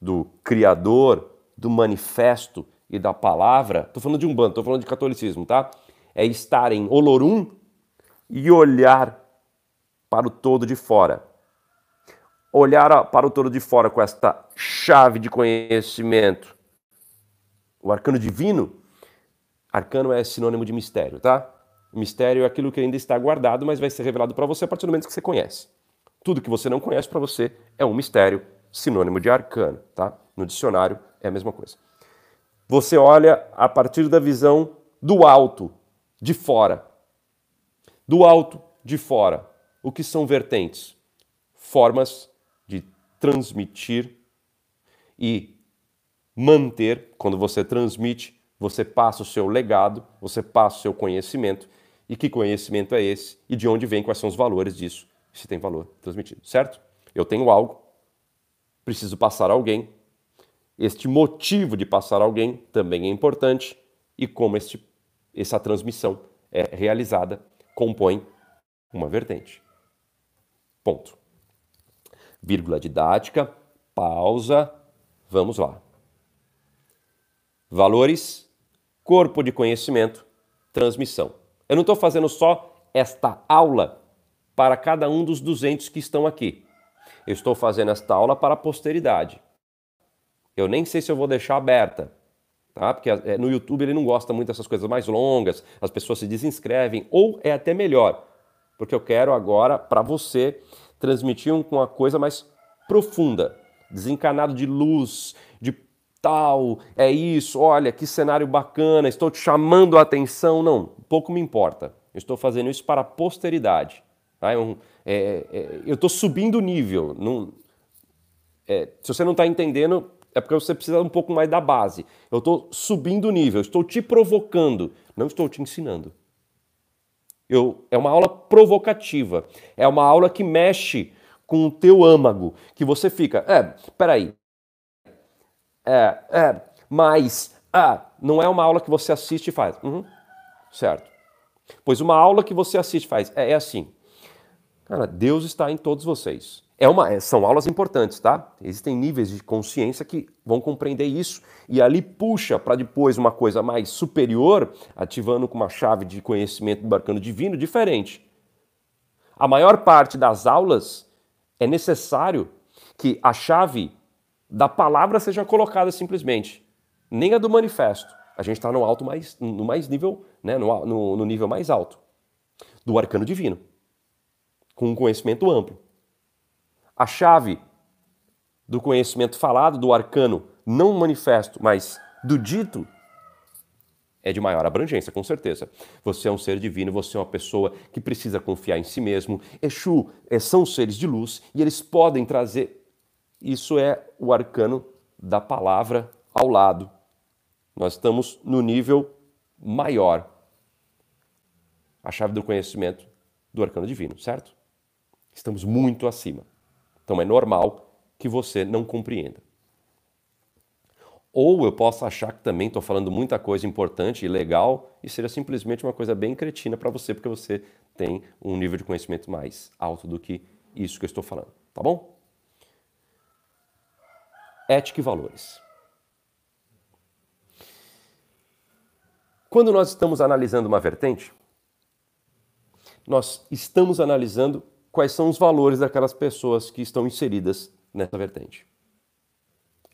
do Criador, do manifesto e da palavra, estou falando de um bando, estou falando de catolicismo, tá? É estar em Olorum e olhar para o todo de fora. Olhar para o todo de fora com esta chave de conhecimento. O arcano divino, arcano é sinônimo de mistério, tá? Mistério é aquilo que ainda está guardado, mas vai ser revelado para você a partir do momento que você conhece. Tudo que você não conhece para você é um mistério sinônimo de arcano, tá? No dicionário é a mesma coisa. Você olha a partir da visão do alto, de fora. Do alto, de fora. O que são vertentes? Formas de transmitir e manter, quando você transmite, você passa o seu legado, você passa o seu conhecimento. E que conhecimento é esse? E de onde vem, quais são os valores disso? Se tem valor transmitido, certo? Eu tenho algo, preciso passar alguém. Este motivo de passar alguém também é importante e como este, essa transmissão é realizada compõe uma vertente. Ponto. Vírgula didática, pausa, vamos lá. Valores, corpo de conhecimento, transmissão. Eu não estou fazendo só esta aula para cada um dos 200 que estão aqui. Eu estou fazendo esta aula para a posteridade. Eu nem sei se eu vou deixar aberta, tá? Porque é, no YouTube ele não gosta muito dessas coisas mais longas, as pessoas se desinscrevem, ou é até melhor, porque eu quero agora, para você, transmitir uma coisa mais profunda, desencanado de luz, de tal, é isso, olha que cenário bacana, estou te chamando a atenção. Não, pouco me importa. Eu estou fazendo isso para a posteridade. Tá? É um, é, é, eu estou subindo o nível. Não, é, se você não está entendendo, é porque você precisa um pouco mais da base. Eu estou subindo o nível, estou te provocando, não estou te ensinando. Eu, é uma aula provocativa, é uma aula que mexe com o teu âmago, que você fica, é, peraí, é, é, mas, ah, não é uma aula que você assiste e faz, uhum, certo. Pois uma aula que você assiste e faz, é, é assim, Cara, Deus está em todos vocês. É uma, é, são aulas importantes, tá? Existem níveis de consciência que vão compreender isso e ali puxa para depois uma coisa mais superior, ativando com uma chave de conhecimento do arcano divino diferente. A maior parte das aulas é necessário que a chave da palavra seja colocada simplesmente, nem a do manifesto. A gente está no alto mais, no mais nível, né, no, no, no nível mais alto do arcano divino com um conhecimento amplo. A chave do conhecimento falado, do arcano, não manifesto, mas do dito, é de maior abrangência, com certeza. Você é um ser divino, você é uma pessoa que precisa confiar em si mesmo. Exu é, são seres de luz e eles podem trazer. Isso é o arcano da palavra ao lado. Nós estamos no nível maior a chave do conhecimento do arcano divino, certo? Estamos muito acima. Então é normal que você não compreenda. Ou eu posso achar que também estou falando muita coisa importante e legal e seja simplesmente uma coisa bem cretina para você, porque você tem um nível de conhecimento mais alto do que isso que eu estou falando, tá bom? Ética e valores. Quando nós estamos analisando uma vertente, nós estamos analisando quais são os valores daquelas pessoas que estão inseridas nessa vertente.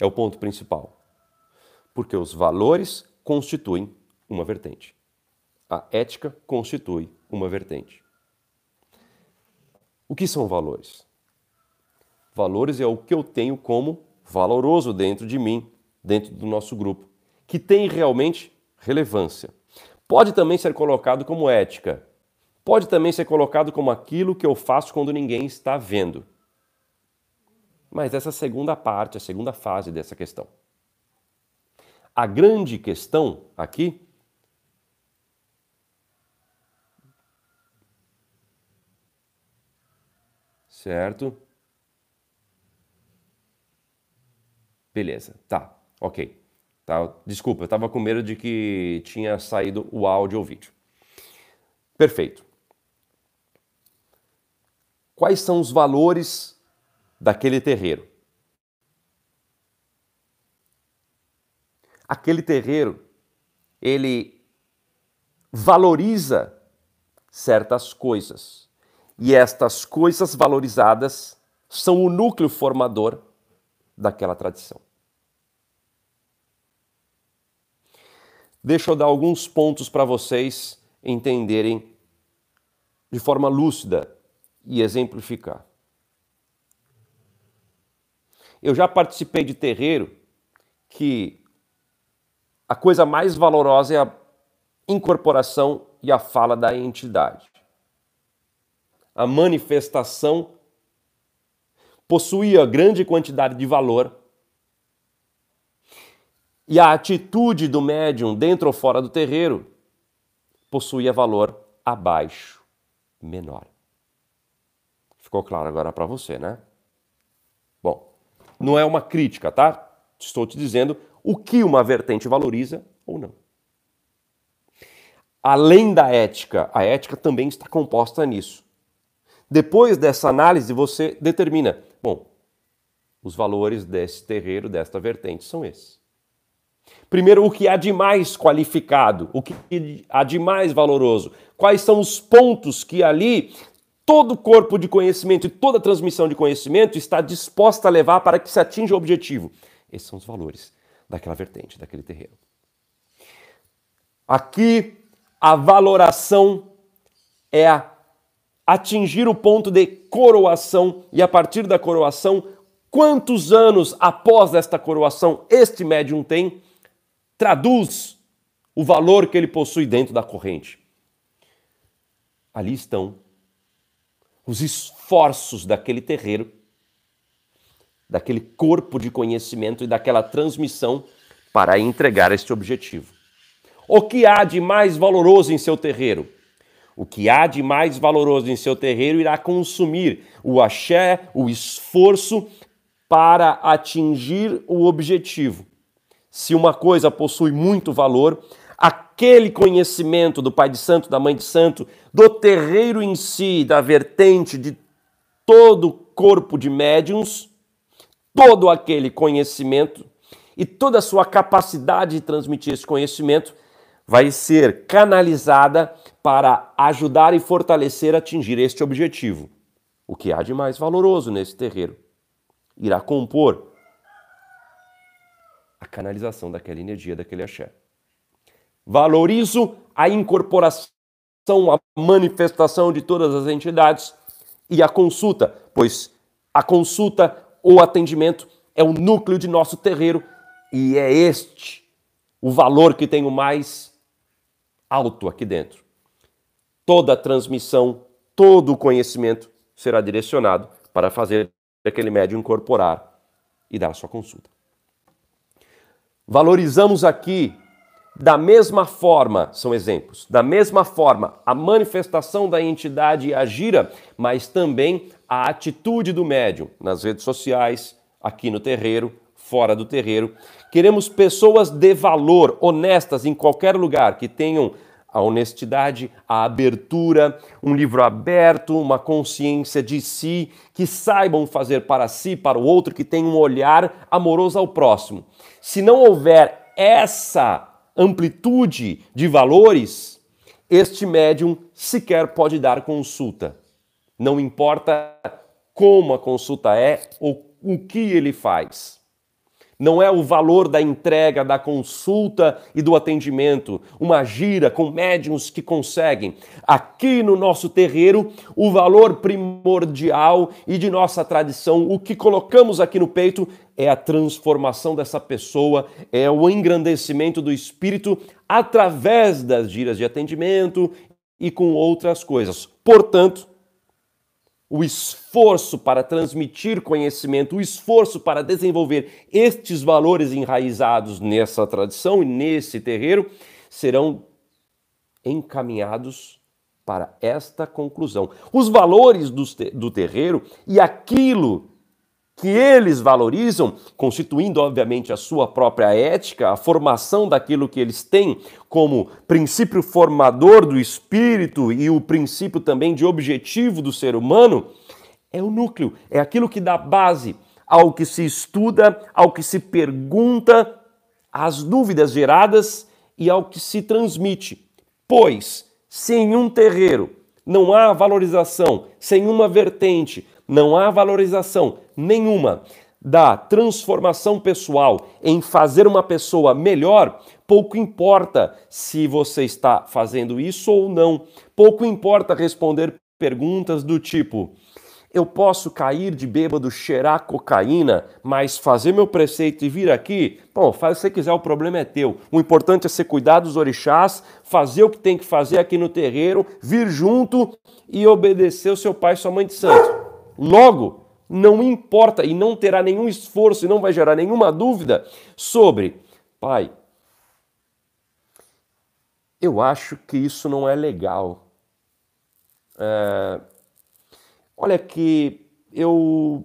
É o ponto principal. Porque os valores constituem uma vertente. A ética constitui uma vertente. O que são valores? Valores é o que eu tenho como valoroso dentro de mim, dentro do nosso grupo, que tem realmente relevância. Pode também ser colocado como ética. Pode também ser colocado como aquilo que eu faço quando ninguém está vendo. Mas essa segunda parte, a segunda fase dessa questão. A grande questão aqui certo? Beleza, tá, ok. Tá, desculpa, eu estava com medo de que tinha saído o áudio ou vídeo. Perfeito. Quais são os valores daquele terreiro? Aquele terreiro, ele valoriza certas coisas. E estas coisas valorizadas são o núcleo formador daquela tradição. Deixa eu dar alguns pontos para vocês entenderem de forma lúcida e exemplificar. Eu já participei de terreiro que a coisa mais valorosa é a incorporação e a fala da entidade. A manifestação possuía grande quantidade de valor e a atitude do médium dentro ou fora do terreiro possuía valor abaixo, menor. Ficou claro agora para você, né? Bom, não é uma crítica, tá? Estou te dizendo o que uma vertente valoriza ou não. Além da ética, a ética também está composta nisso. Depois dessa análise, você determina: bom, os valores desse terreiro, desta vertente, são esses. Primeiro, o que há de mais qualificado, o que há de mais valoroso. Quais são os pontos que ali todo corpo de conhecimento e toda transmissão de conhecimento está disposta a levar para que se atinja o objetivo. Esses são os valores daquela vertente, daquele terreno. Aqui, a valoração é a atingir o ponto de coroação e a partir da coroação, quantos anos após esta coroação este médium tem traduz o valor que ele possui dentro da corrente. Ali estão os esforços daquele terreiro, daquele corpo de conhecimento e daquela transmissão para entregar este objetivo. O que há de mais valoroso em seu terreiro? O que há de mais valoroso em seu terreiro irá consumir o axé, o esforço para atingir o objetivo se uma coisa possui muito valor, aquele conhecimento do pai de santo, da mãe de santo, do terreiro em si, da vertente de todo o corpo de médiums, todo aquele conhecimento e toda a sua capacidade de transmitir esse conhecimento vai ser canalizada para ajudar e fortalecer atingir este objetivo. O que há de mais valoroso nesse terreiro irá compor a canalização daquela energia, daquele axé. Valorizo a incorporação, a manifestação de todas as entidades e a consulta, pois a consulta ou atendimento é o núcleo de nosso terreiro e é este o valor que tenho mais alto aqui dentro. Toda a transmissão, todo o conhecimento será direcionado para fazer aquele médium incorporar e dar sua consulta. Valorizamos aqui Da mesma forma, são exemplos, da mesma forma, a manifestação da entidade e a gira, mas também a atitude do médium nas redes sociais, aqui no terreiro, fora do terreiro. Queremos pessoas de valor, honestas em qualquer lugar, que tenham a honestidade, a abertura, um livro aberto, uma consciência de si, que saibam fazer para si, para o outro, que tenham um olhar amoroso ao próximo. Se não houver essa amplitude de valores, este médium sequer pode dar consulta. Não importa como a consulta é ou o que ele faz. Não é o valor da entrega, da consulta e do atendimento, uma gira com médiums que conseguem. Aqui no nosso terreiro, o valor primordial e de nossa tradição, o que colocamos aqui no peito é a transformação dessa pessoa, é o engrandecimento do espírito através das giras de atendimento e com outras coisas. Portanto, o esforço para transmitir conhecimento, o esforço para desenvolver estes valores enraizados nessa tradição e nesse terreiro serão encaminhados para esta conclusão. Os valores do terreiro e aquilo que eles valorizam, constituindo, obviamente, a sua própria ética, a formação daquilo que eles têm como princípio formador do espírito e o princípio também de objetivo do ser humano, é o núcleo, é aquilo que dá base ao que se estuda, ao que se pergunta, às dúvidas geradas e ao que se transmite. Pois, sem um terreiro não há valorização, sem uma vertente, não há valorização nenhuma da transformação pessoal em fazer uma pessoa melhor, pouco importa se você está fazendo isso ou não. Pouco importa responder perguntas do tipo: eu posso cair de bêbado, cheirar cocaína, mas fazer meu preceito e vir aqui, bom, faz o que você quiser, o problema é teu. O importante é ser cuidar dos orixás, fazer o que tem que fazer aqui no terreiro, vir junto e obedecer o seu pai e sua mãe de santo. Logo, não importa e não terá nenhum esforço e não vai gerar nenhuma dúvida sobre, pai, eu acho que isso não é legal. É, olha que eu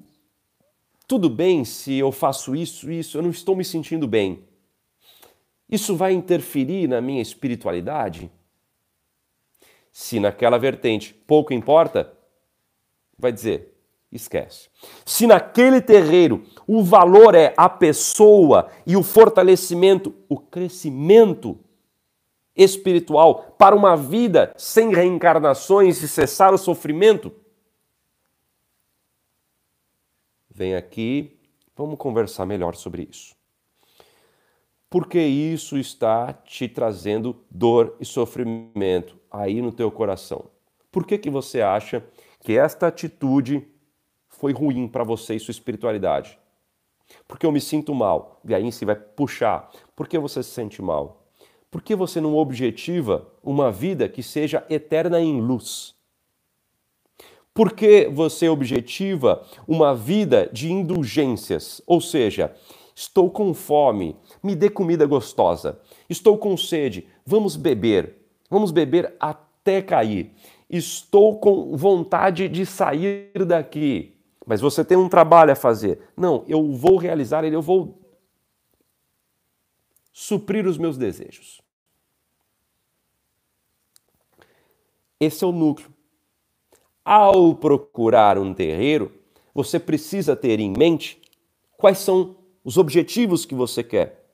tudo bem se eu faço isso, isso, eu não estou me sentindo bem. Isso vai interferir na minha espiritualidade? Se naquela vertente pouco importa, vai dizer: Esquece. Se naquele terreiro o valor é a pessoa e o fortalecimento, o crescimento espiritual para uma vida sem reencarnações e cessar o sofrimento, vem aqui, vamos conversar melhor sobre isso. Porque isso está te trazendo dor e sofrimento aí no teu coração. Por que, que você acha que esta atitude foi ruim para você e sua espiritualidade. Porque eu me sinto mal. E aí você vai puxar. Por que você se sente mal? Por que você não objetiva uma vida que seja eterna em luz? Por que você objetiva uma vida de indulgências? Ou seja, estou com fome, me dê comida gostosa. Estou com sede, vamos beber. Vamos beber até cair. Estou com vontade de sair daqui mas você tem um trabalho a fazer. Não, eu vou realizar ele, eu vou suprir os meus desejos. Esse é o núcleo. Ao procurar um terreiro, você precisa ter em mente quais são os objetivos que você quer.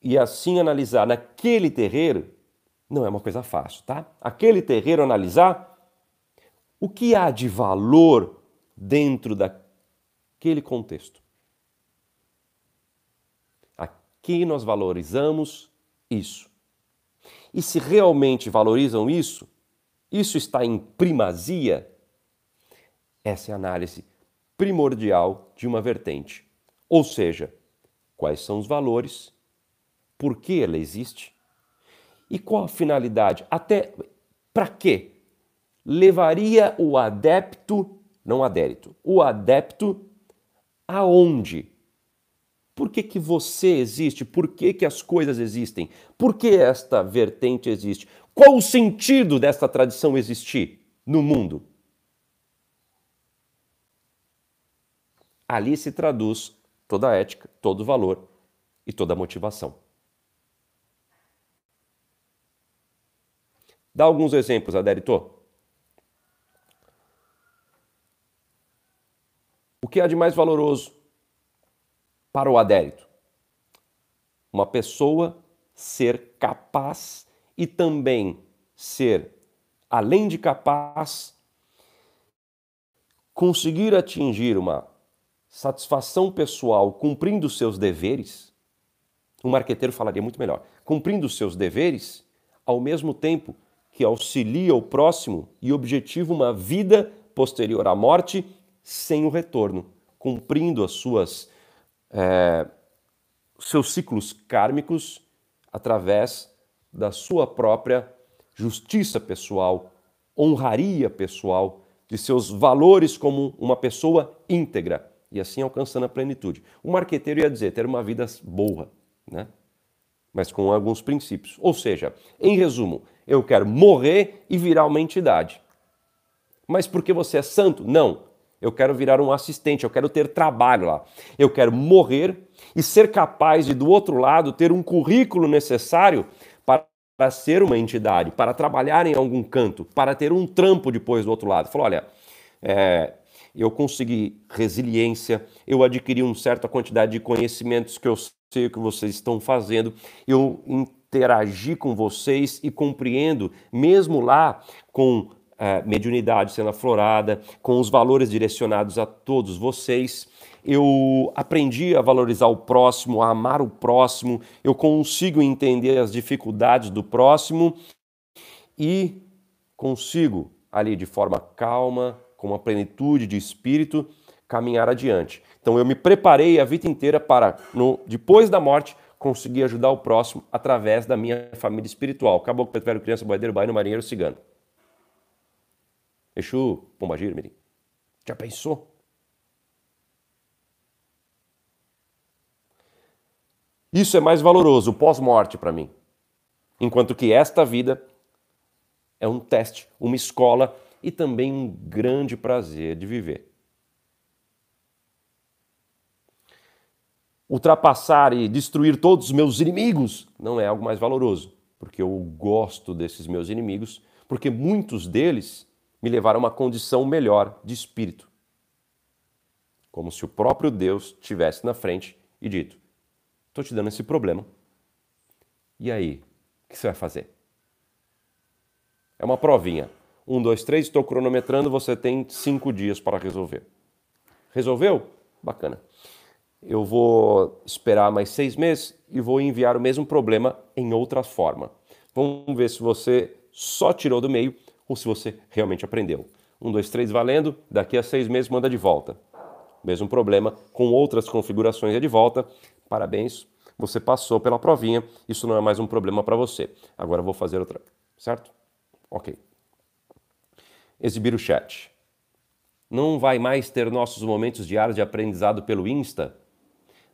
E assim analisar naquele terreiro não é uma coisa fácil, tá? Aquele terreiro analisar o que há de valor dentro daquele contexto. Aqui nós valorizamos isso. E se realmente valorizam isso, isso está em primazia, essa é a análise primordial de uma vertente. Ou seja, quais são os valores, por que ela existe e qual a finalidade, até para quê levaria o adepto não adérito. O adepto aonde? Por que, que você existe? Por que, que as coisas existem? Por que esta vertente existe? Qual o sentido desta tradição existir no mundo? Ali se traduz toda a ética, todo o valor e toda a motivação. Dá alguns exemplos, Adérito. Que há de mais valoroso para o adérito? Uma pessoa ser capaz e também ser, além de capaz, conseguir atingir uma satisfação pessoal cumprindo seus deveres. Um marqueteiro falaria muito melhor. Cumprindo seus deveres, ao mesmo tempo que auxilia o próximo e objetiva uma vida posterior à morte sem o retorno, cumprindo as suas é, seus ciclos kármicos através da sua própria justiça pessoal, honraria pessoal, de seus valores como uma pessoa íntegra e assim alcançando a plenitude. O marqueteiro ia dizer ter uma vida boa, né? mas com alguns princípios. Ou seja, em resumo, eu quero morrer e virar uma entidade. Mas porque você é santo? Não. Eu quero virar um assistente, eu quero ter trabalho lá. Eu quero morrer e ser capaz de, do outro lado, ter um currículo necessário para ser uma entidade, para trabalhar em algum canto, para ter um trampo depois do outro lado. Falou: olha, é, eu consegui resiliência, eu adquiri uma certa quantidade de conhecimentos que eu sei que vocês estão fazendo, eu interagi com vocês e compreendo, mesmo lá com é, mediunidade sendo aflorada, com os valores direcionados a todos vocês. Eu aprendi a valorizar o próximo, a amar o próximo, eu consigo entender as dificuldades do próximo e consigo, ali de forma calma, com uma plenitude de espírito, caminhar adiante. Então eu me preparei a vida inteira para, no, depois da morte, conseguir ajudar o próximo através da minha família espiritual. Acabou com o Petróleo, Criança, Boiadeiro, Baino, Marinheiro, Cigano. Exu, Pombagira, Mirim. Já pensou? Isso é mais valoroso, pós-morte para mim. Enquanto que esta vida é um teste, uma escola e também um grande prazer de viver. Ultrapassar e destruir todos os meus inimigos não é algo mais valoroso, porque eu gosto desses meus inimigos, porque muitos deles me levaram a uma condição melhor de espírito. Como se o próprio Deus estivesse na frente e dito: Estou te dando esse problema. E aí, o que você vai fazer? É uma provinha. Um, dois, três, estou cronometrando, você tem cinco dias para resolver. Resolveu? Bacana. Eu vou esperar mais seis meses e vou enviar o mesmo problema em outra forma. Vamos ver se você só tirou do meio ou se você realmente aprendeu. Um, dois, três, valendo. Daqui a seis meses manda de volta. Mesmo problema, com outras configurações é de volta. Parabéns, você passou pela provinha. Isso não é mais um problema para você. Agora vou fazer outra, certo? Ok exibir o chat. Não vai mais ter nossos momentos diários de aprendizado pelo Insta?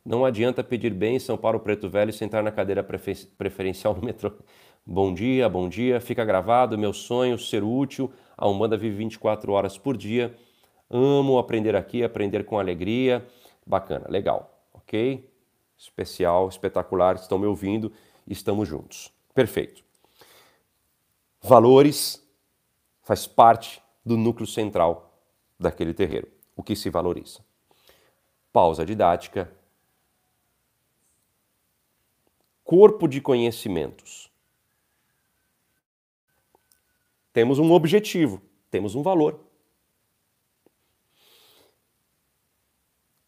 Não adianta pedir bênção para o preto velho e sentar na cadeira prefer preferencial no metrô. Bom dia, bom dia, fica gravado, meu sonho ser útil. A Umbanda vive 24 horas por dia. Amo aprender aqui, aprender com alegria. Bacana, legal, ok? Especial, espetacular, estão me ouvindo, estamos juntos. Perfeito. Valores faz parte do núcleo central daquele terreiro, o que se valoriza. Pausa didática. Corpo de conhecimentos. Temos um objetivo, temos um valor.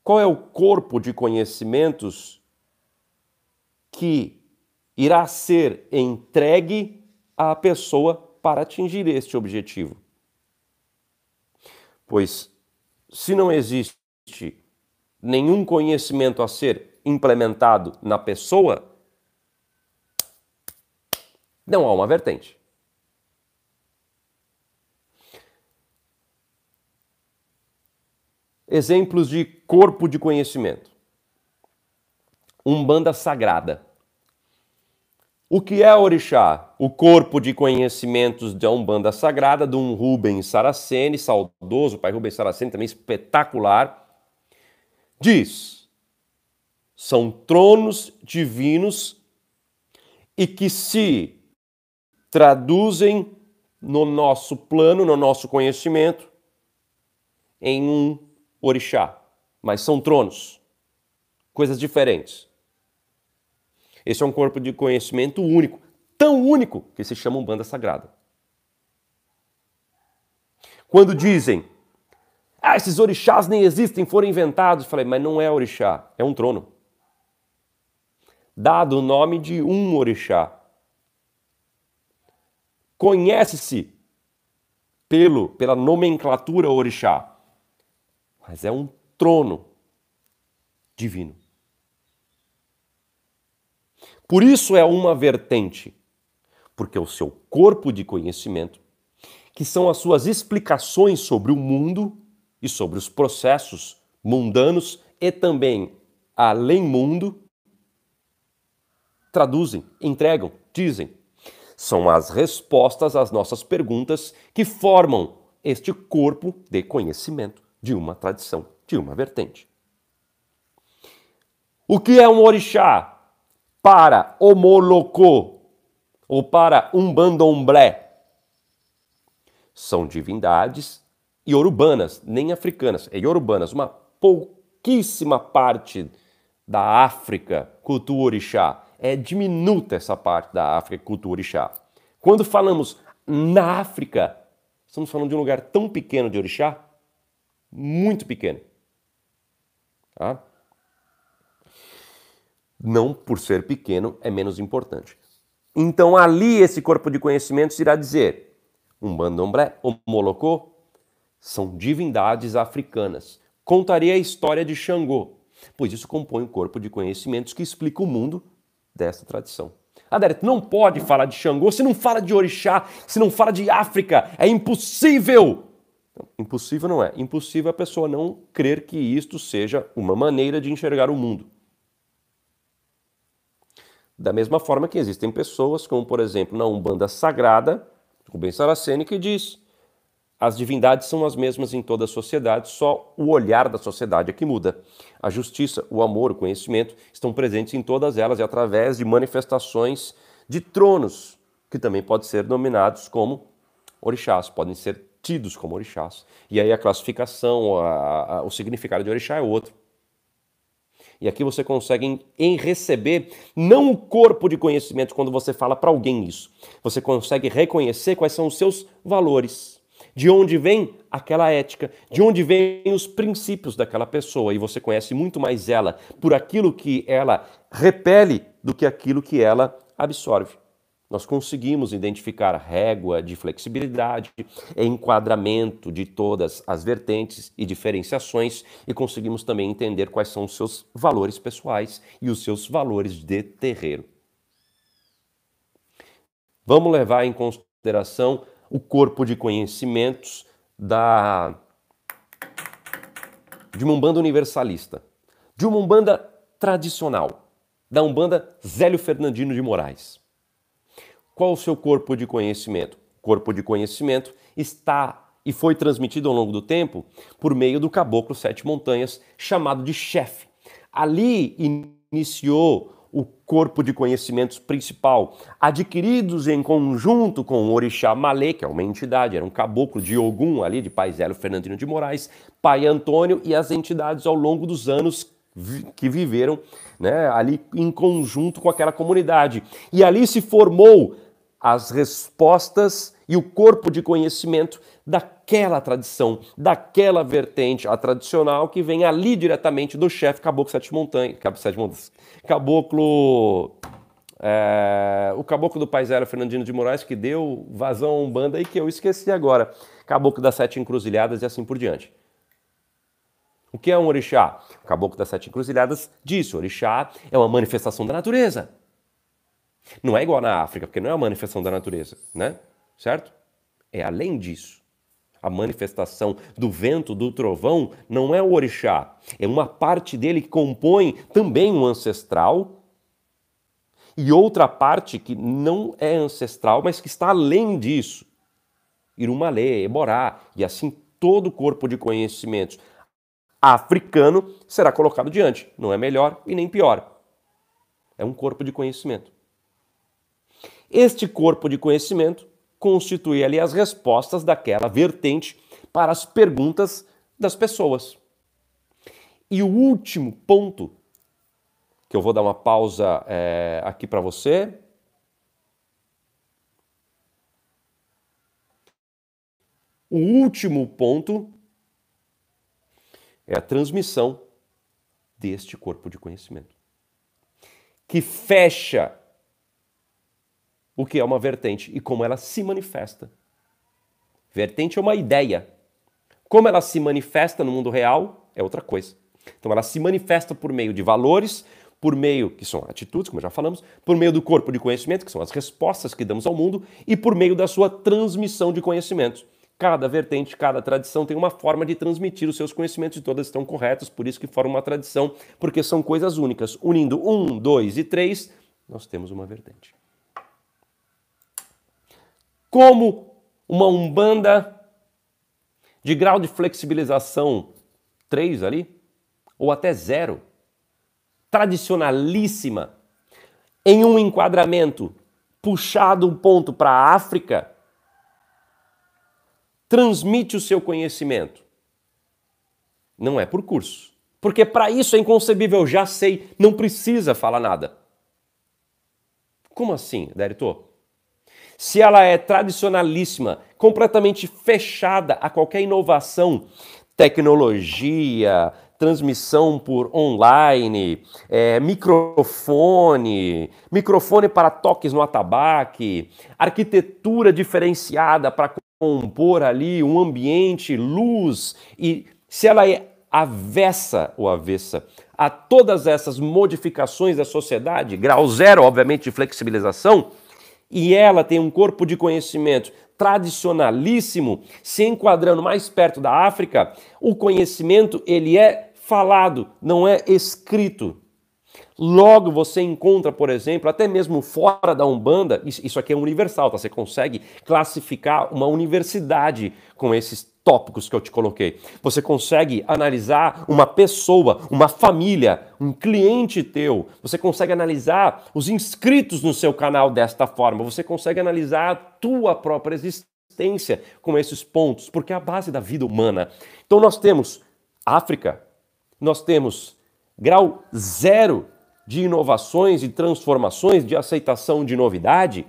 Qual é o corpo de conhecimentos que irá ser entregue à pessoa para atingir este objetivo. Pois, se não existe nenhum conhecimento a ser implementado na pessoa, não há uma vertente. Exemplos de corpo de conhecimento. Umbanda Sagrada. O que é orixá? O corpo de conhecimentos da Umbanda Sagrada, de um Rubens Saraceni, saudoso, pai Rubens Saraceni, também espetacular, diz: são tronos divinos e que se traduzem no nosso plano, no nosso conhecimento, em um orixá. Mas são tronos, coisas diferentes. Esse é um corpo de conhecimento único, tão único que se chama Umbanda Sagrada. Quando dizem, ah, esses orixás nem existem, foram inventados, falei, mas não é orixá, é um trono. Dado o nome de um orixá. Conhece-se pelo pela nomenclatura orixá, mas é um trono divino. Por isso é uma vertente, porque o seu corpo de conhecimento, que são as suas explicações sobre o mundo e sobre os processos mundanos e também além mundo, traduzem, entregam, dizem. São as respostas às nossas perguntas que formam este corpo de conhecimento de uma tradição, de uma vertente. O que é um orixá? para o Molocô ou para um bandomblé são divindades iorubanas, nem africanas, é iorubanas, uma pouquíssima parte da África, cultura orixá. É diminuta essa parte da África, cultura orixá. Quando falamos na África, estamos falando de um lugar tão pequeno de orixá, muito pequeno. Tá? não por ser pequeno é menos importante. Então ali esse corpo de conhecimentos irá dizer: um bandomblé, um molocô, são divindades africanas. Contaria a história de Xangô, pois isso compõe um corpo de conhecimentos que explica o mundo dessa tradição. Adérito, não pode falar de Xangô se não fala de orixá, se não fala de África. É impossível! Não, impossível não é. Impossível a pessoa não crer que isto seja uma maneira de enxergar o mundo. Da mesma forma que existem pessoas, como por exemplo na Umbanda Sagrada, Rubens Saraceni, que diz: as divindades são as mesmas em toda a sociedade, só o olhar da sociedade é que muda. A justiça, o amor, o conhecimento estão presentes em todas elas e através de manifestações de tronos, que também podem ser nominados como orixás, podem ser tidos como orixás. E aí a classificação, a, a, o significado de orixá é outro. E aqui você consegue em receber não o corpo de conhecimento quando você fala para alguém isso. Você consegue reconhecer quais são os seus valores, de onde vem aquela ética, de onde vêm os princípios daquela pessoa. E você conhece muito mais ela por aquilo que ela repele do que aquilo que ela absorve nós conseguimos identificar régua de flexibilidade, enquadramento de todas as vertentes e diferenciações e conseguimos também entender quais são os seus valores pessoais e os seus valores de terreiro. Vamos levar em consideração o corpo de conhecimentos da de uma Umbanda universalista, de uma Umbanda tradicional, da Umbanda Zélio Fernandino de Moraes. Qual o seu corpo de conhecimento? Corpo de conhecimento está e foi transmitido ao longo do tempo por meio do caboclo Sete Montanhas, chamado de chefe. Ali iniciou o corpo de conhecimentos principal, adquiridos em conjunto com o Orixá Malê, que é uma entidade, era um caboclo de Ogum ali, de Pai Zélio Fernandino de Moraes, Pai Antônio e as entidades ao longo dos anos que viveram né, ali em conjunto com aquela comunidade. E ali se formou as respostas e o corpo de conhecimento daquela tradição, daquela vertente, a tradicional que vem ali diretamente do chefe Caboclo Sete Montanhas, Caboclo Sete Montanhas, Caboclo é, o caboclo do Paisera Fernandino de Moraes, que deu vazão a Umbanda e que eu esqueci agora. Caboclo das Sete Encruzilhadas e assim por diante. O que é um orixá? O caboclo das Sete Encruzilhadas disse: orixá é uma manifestação da natureza. Não é igual na África, porque não é uma manifestação da natureza, né? Certo? É além disso. a manifestação do vento, do trovão, não é o orixá. É uma parte dele que compõe também um ancestral e outra parte que não é ancestral, mas que está além disso. Irumalê, Eborá, e assim todo o corpo de conhecimentos africano será colocado diante. Não é melhor e nem pior. É um corpo de conhecimento. Este corpo de conhecimento constitui ali as respostas daquela vertente para as perguntas das pessoas. E o último ponto, que eu vou dar uma pausa é, aqui para você. O último ponto é a transmissão deste corpo de conhecimento, que fecha o que é uma vertente e como ela se manifesta. Vertente é uma ideia. Como ela se manifesta no mundo real é outra coisa. Então ela se manifesta por meio de valores, por meio, que são atitudes, como já falamos, por meio do corpo de conhecimento, que são as respostas que damos ao mundo, e por meio da sua transmissão de conhecimentos. Cada vertente, cada tradição tem uma forma de transmitir os seus conhecimentos e todas estão corretas, por isso que formam uma tradição, porque são coisas únicas. Unindo um, dois e três, nós temos uma vertente. Como uma umbanda de grau de flexibilização 3 ali, ou até zero, tradicionalíssima, em um enquadramento puxado um ponto para a África, transmite o seu conhecimento. Não é por curso. Porque para isso é inconcebível, já sei, não precisa falar nada. Como assim, Derito? Se ela é tradicionalíssima, completamente fechada a qualquer inovação, tecnologia, transmissão por online, é, microfone, microfone para toques no atabaque, arquitetura diferenciada para compor ali um ambiente, luz, e se ela é avessa ou avessa a todas essas modificações da sociedade, grau zero, obviamente, de flexibilização, e ela tem um corpo de conhecimento tradicionalíssimo, se enquadrando mais perto da África, o conhecimento ele é falado, não é escrito. Logo você encontra, por exemplo, até mesmo fora da Umbanda, isso aqui é universal, tá? Você consegue classificar uma universidade com esses tópicos que eu te coloquei. Você consegue analisar uma pessoa, uma família, um cliente teu. Você consegue analisar os inscritos no seu canal desta forma. Você consegue analisar a tua própria existência com esses pontos, porque é a base da vida humana. Então nós temos África, nós temos grau zero de inovações e transformações, de aceitação de novidade,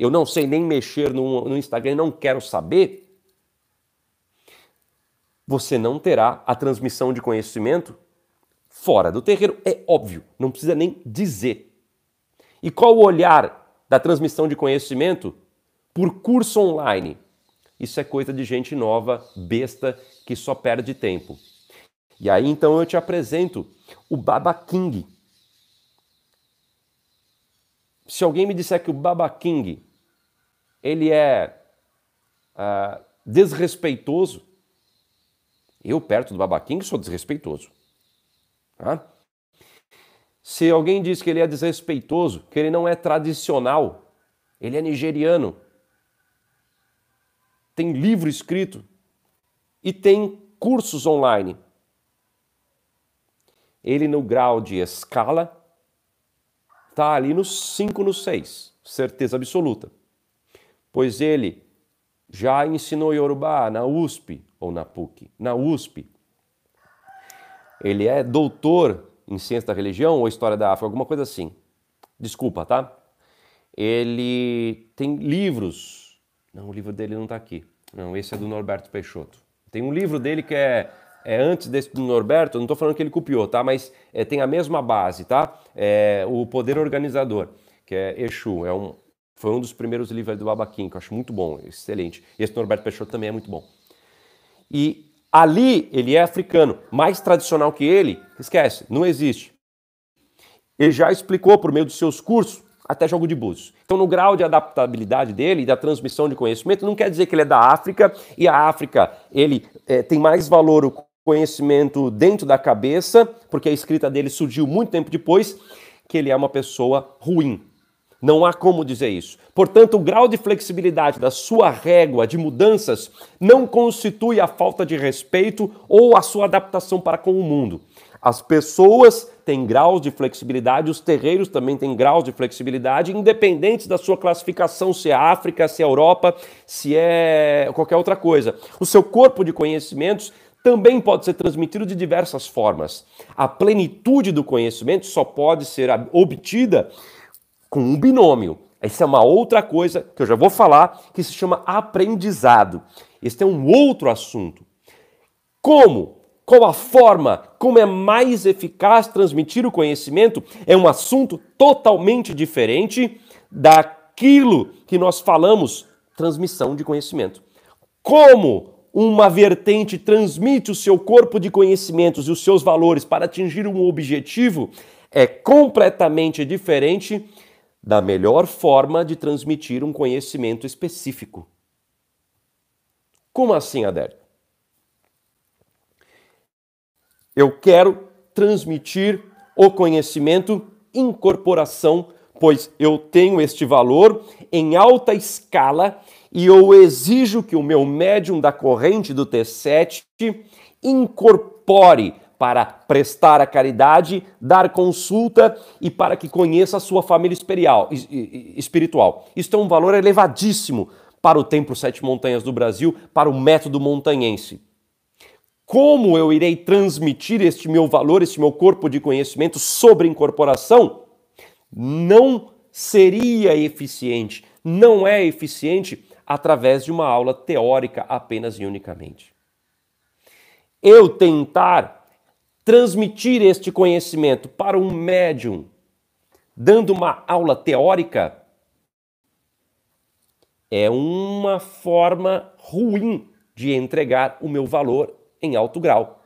eu não sei nem mexer no, no Instagram, não quero saber, você não terá a transmissão de conhecimento fora do terreiro. É óbvio, não precisa nem dizer. E qual o olhar da transmissão de conhecimento por curso online? Isso é coisa de gente nova, besta, que só perde tempo. E aí então eu te apresento o Baba King. Se alguém me disser que o Baba King ele é uh, desrespeitoso, eu perto do Baba King sou desrespeitoso. Tá? Se alguém diz que ele é desrespeitoso, que ele não é tradicional, ele é nigeriano, tem livro escrito e tem cursos online ele no grau de escala está ali no 5 no 6, certeza absoluta. Pois ele já ensinou Yorubá na USP ou na PUC. Na USP. Ele é doutor em ciência da religião ou história da África, alguma coisa assim. Desculpa, tá? Ele tem livros. Não, o livro dele não está aqui. Não, esse é do Norberto Peixoto. Tem um livro dele que é é, antes desse do Norberto, não estou falando que ele copiou, tá? Mas é, tem a mesma base, tá? É, o Poder Organizador, que é Exu, é um, foi um dos primeiros livros do Babaquim, que eu acho muito bom, excelente. Esse do Norberto Peixoto também é muito bom. E ali ele é africano, mais tradicional que ele, esquece, não existe. Ele já explicou por meio dos seus cursos até jogo de búzios. Então, no grau de adaptabilidade dele e da transmissão de conhecimento, não quer dizer que ele é da África e a África ele é, tem mais valor o conhecimento dentro da cabeça, porque a escrita dele surgiu muito tempo depois, que ele é uma pessoa ruim. Não há como dizer isso. Portanto, o grau de flexibilidade da sua régua de mudanças não constitui a falta de respeito ou a sua adaptação para com o mundo. As pessoas têm graus de flexibilidade, os terreiros também têm graus de flexibilidade, independentes da sua classificação, se é África, se é Europa, se é qualquer outra coisa. O seu corpo de conhecimentos também pode ser transmitido de diversas formas. A plenitude do conhecimento só pode ser obtida com um binômio. Essa é uma outra coisa que eu já vou falar, que se chama aprendizado. Este é um outro assunto. Como? Qual a forma? Como é mais eficaz transmitir o conhecimento? É um assunto totalmente diferente daquilo que nós falamos, transmissão de conhecimento. Como uma vertente transmite o seu corpo de conhecimentos e os seus valores para atingir um objetivo é completamente diferente da melhor forma de transmitir um conhecimento específico. Como assim, Adélio? Eu quero transmitir o conhecimento incorporação, pois eu tenho este valor em alta escala e eu exijo que o meu médium da corrente do T7 incorpore para prestar a caridade, dar consulta e para que conheça a sua família espiritual. Isto é um valor elevadíssimo para o Templo Sete Montanhas do Brasil, para o método montanhense. Como eu irei transmitir este meu valor, este meu corpo de conhecimento sobre incorporação? Não seria eficiente, não é eficiente através de uma aula teórica apenas e unicamente. Eu tentar transmitir este conhecimento para um médium, dando uma aula teórica, é uma forma ruim de entregar o meu valor em alto grau.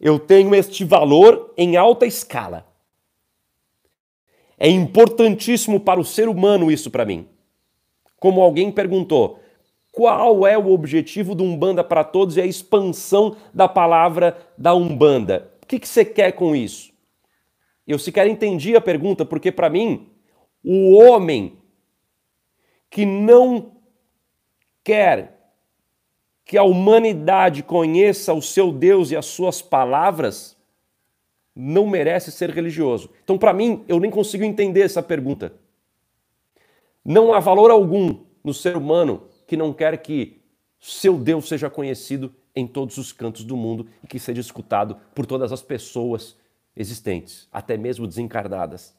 Eu tenho este valor em alta escala. É importantíssimo para o ser humano isso para mim. Como alguém perguntou, qual é o objetivo do Umbanda para Todos e a expansão da palavra da Umbanda? O que, que você quer com isso? Eu sequer entendi a pergunta, porque para mim, o homem que não quer que a humanidade conheça o seu Deus e as suas palavras, não merece ser religioso. Então, para mim, eu nem consigo entender essa pergunta. Não há valor algum no ser humano que não quer que seu Deus seja conhecido em todos os cantos do mundo e que seja escutado por todas as pessoas existentes, até mesmo desencarnadas.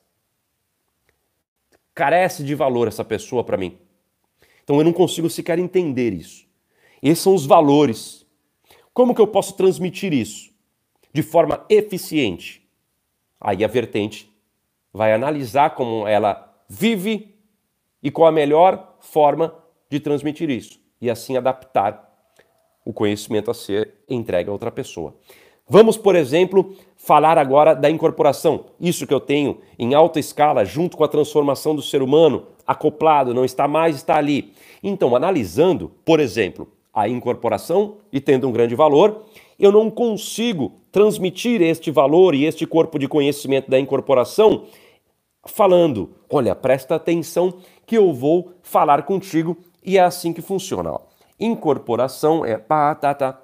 Carece de valor essa pessoa para mim. Então eu não consigo sequer entender isso. Esses são os valores. Como que eu posso transmitir isso de forma eficiente? Aí a vertente vai analisar como ela vive e qual a melhor forma de transmitir isso e assim adaptar o conhecimento a ser entregue a outra pessoa. Vamos, por exemplo, falar agora da incorporação. Isso que eu tenho em alta escala, junto com a transformação do ser humano, acoplado, não está mais, está ali. Então, analisando, por exemplo, a incorporação e tendo um grande valor, eu não consigo transmitir este valor e este corpo de conhecimento da incorporação falando: olha, presta atenção que eu vou falar contigo e é assim que funciona. Ó. Incorporação é pá, tá, tá.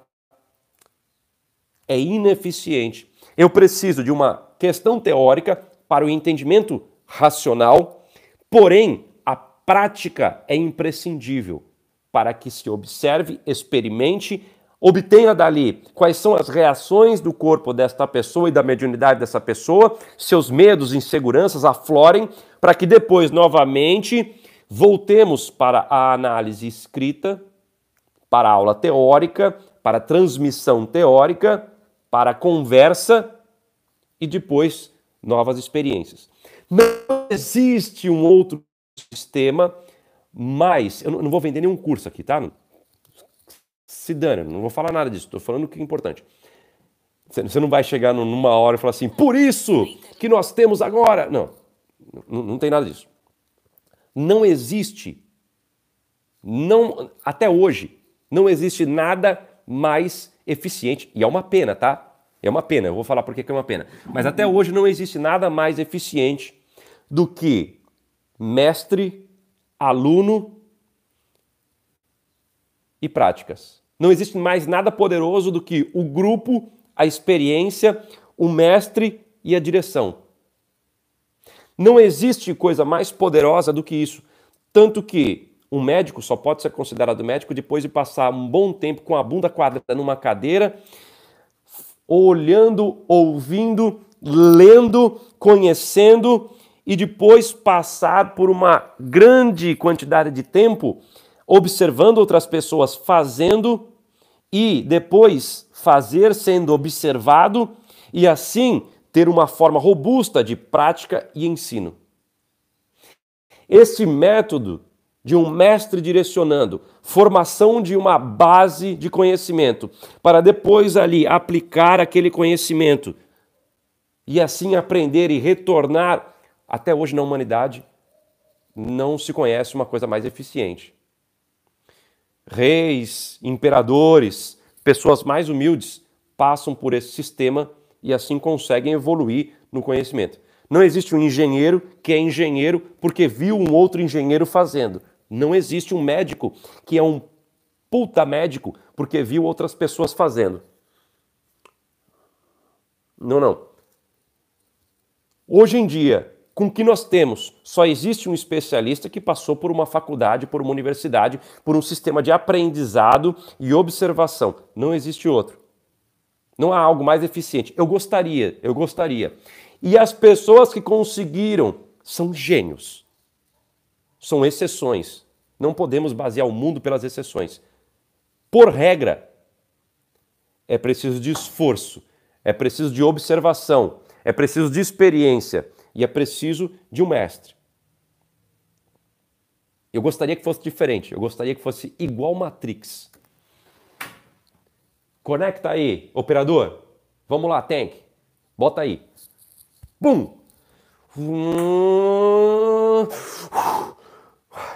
É ineficiente. Eu preciso de uma questão teórica para o entendimento racional, porém, a prática é imprescindível para que se observe, experimente, obtenha dali quais são as reações do corpo desta pessoa e da mediunidade dessa pessoa, seus medos, inseguranças aflorem, para que depois, novamente, Voltemos para a análise escrita, para a aula teórica, para a transmissão teórica, para a conversa e depois novas experiências. Não existe um outro sistema mais. Eu não vou vender nenhum curso aqui, tá? Se dane, não vou falar nada disso, estou falando o que é importante. Você não vai chegar numa hora e falar assim, por isso que nós temos agora. Não, Não, tem nada disso. Não existe, não, até hoje, não existe nada mais eficiente. E é uma pena, tá? É uma pena, eu vou falar por que é uma pena. Mas até hoje não existe nada mais eficiente do que mestre, aluno e práticas. Não existe mais nada poderoso do que o grupo, a experiência, o mestre e a direção. Não existe coisa mais poderosa do que isso. Tanto que um médico só pode ser considerado médico depois de passar um bom tempo com a bunda quadrada numa cadeira, olhando, ouvindo, lendo, conhecendo e depois passar por uma grande quantidade de tempo observando outras pessoas fazendo e depois fazer sendo observado e assim ter uma forma robusta de prática e ensino. Este método de um mestre direcionando, formação de uma base de conhecimento, para depois ali aplicar aquele conhecimento e assim aprender e retornar. Até hoje na humanidade não se conhece uma coisa mais eficiente. Reis, imperadores, pessoas mais humildes passam por esse sistema e assim conseguem evoluir no conhecimento. Não existe um engenheiro que é engenheiro porque viu um outro engenheiro fazendo. Não existe um médico que é um puta médico porque viu outras pessoas fazendo. Não, não. Hoje em dia, com o que nós temos, só existe um especialista que passou por uma faculdade, por uma universidade, por um sistema de aprendizado e observação. Não existe outro. Não há algo mais eficiente. Eu gostaria, eu gostaria. E as pessoas que conseguiram são gênios. São exceções. Não podemos basear o mundo pelas exceções. Por regra, é preciso de esforço, é preciso de observação, é preciso de experiência e é preciso de um mestre. Eu gostaria que fosse diferente, eu gostaria que fosse igual Matrix. Conecta aí, operador. Vamos lá, tank. Bota aí. Bum!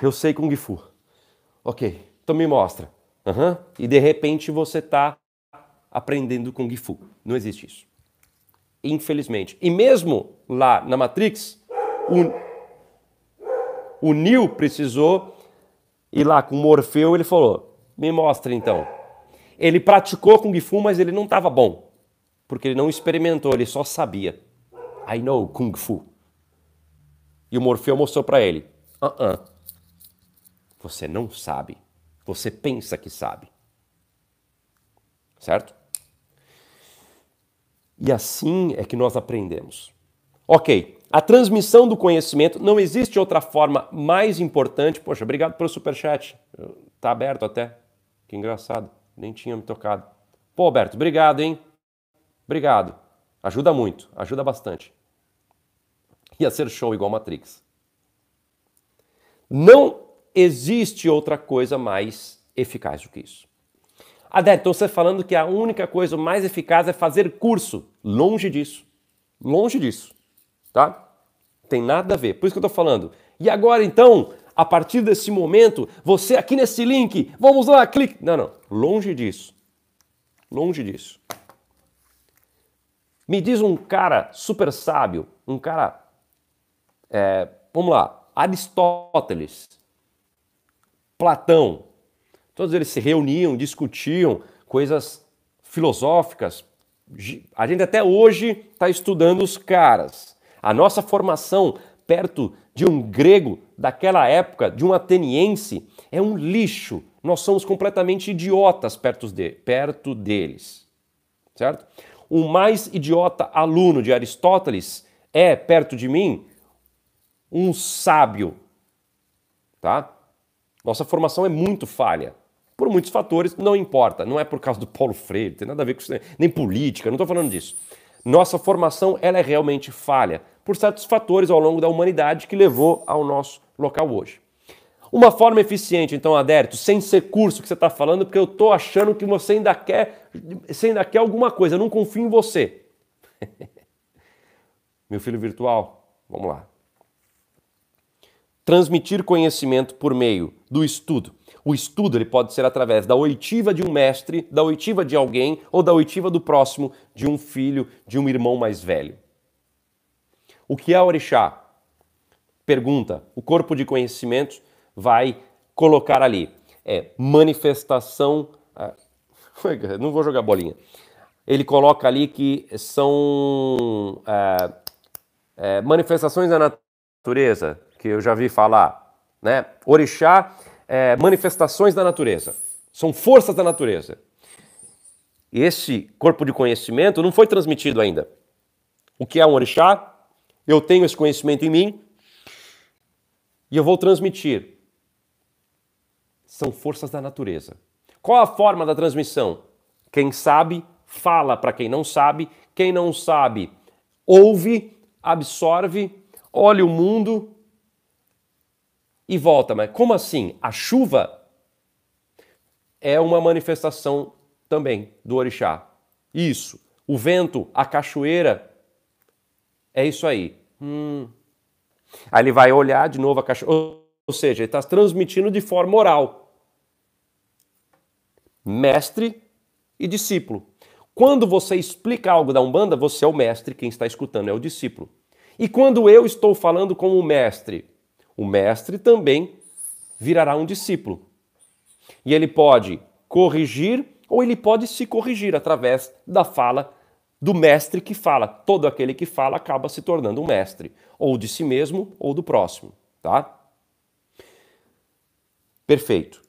Eu sei Kung Fu. Ok, então me mostra. Uhum. E de repente você está aprendendo Kung Fu. Não existe isso. Infelizmente. E mesmo lá na Matrix, o, o Neo precisou ir lá com o Morfeu ele falou: Me mostra então. Ele praticou Kung Fu, mas ele não estava bom. Porque ele não experimentou, ele só sabia. I know Kung Fu. E o Morfeu mostrou para ele: uh -uh. Você não sabe. Você pensa que sabe. Certo? E assim é que nós aprendemos. Ok, a transmissão do conhecimento, não existe outra forma mais importante. Poxa, obrigado pelo superchat. Tá aberto até. Que engraçado. Nem tinha me tocado. Pô, Alberto, obrigado, hein? Obrigado. Ajuda muito, ajuda bastante. Ia ser show igual Matrix. Não existe outra coisa mais eficaz do que isso. Adé, então você falando que a única coisa mais eficaz é fazer curso. Longe disso. Longe disso. Tá? Tem nada a ver. Por isso que eu estou falando. E agora então, a partir desse momento, você aqui nesse link, vamos lá, clique. Não, não. Longe disso. Longe disso. Me diz um cara super sábio, um cara. É, vamos lá, Aristóteles, Platão, todos eles se reuniam, discutiam coisas filosóficas. A gente até hoje está estudando os caras. A nossa formação perto de um grego daquela época, de um ateniense, é um lixo. Nós somos completamente idiotas perto, de, perto deles. Certo? O mais idiota aluno de Aristóteles é, perto de mim, um sábio. Tá? Nossa formação é muito falha. Por muitos fatores, não importa. Não é por causa do Paulo Freire, tem nada a ver com isso, nem política, não estou falando disso. Nossa formação ela é realmente falha por certos fatores ao longo da humanidade que levou ao nosso local hoje. Uma forma eficiente, então, Adérito, sem ser curso que você está falando, porque eu estou achando que você ainda quer, você ainda quer alguma coisa, eu não confio em você. [LAUGHS] Meu filho virtual, vamos lá. transmitir conhecimento por meio do estudo. O estudo ele pode ser através da oitiva de um mestre, da oitiva de alguém ou da oitiva do próximo, de um filho, de um irmão mais velho. O que é orixá? Pergunta. O corpo de conhecimento vai colocar ali. É manifestação. Ah, [LAUGHS] não vou jogar bolinha. Ele coloca ali que são é, é, manifestações da natureza, que eu já vi falar. Né? Orixá, é, manifestações da natureza. São forças da natureza. Esse corpo de conhecimento não foi transmitido ainda. O que é um orixá? Eu tenho esse conhecimento em mim e eu vou transmitir. São forças da natureza. Qual a forma da transmissão? Quem sabe, fala para quem não sabe. Quem não sabe, ouve, absorve, olha o mundo e volta. Mas como assim? A chuva é uma manifestação também do orixá. Isso. O vento, a cachoeira é isso aí. Hum. Aí ele vai olhar de novo a caixa. Ou seja, ele está transmitindo de forma oral. Mestre e discípulo. Quando você explica algo da Umbanda, você é o mestre, quem está escutando é o discípulo. E quando eu estou falando como mestre, o mestre também virará um discípulo. E ele pode corrigir ou ele pode se corrigir através da fala do mestre que fala. Todo aquele que fala acaba se tornando um mestre, ou de si mesmo ou do próximo, tá? Perfeito.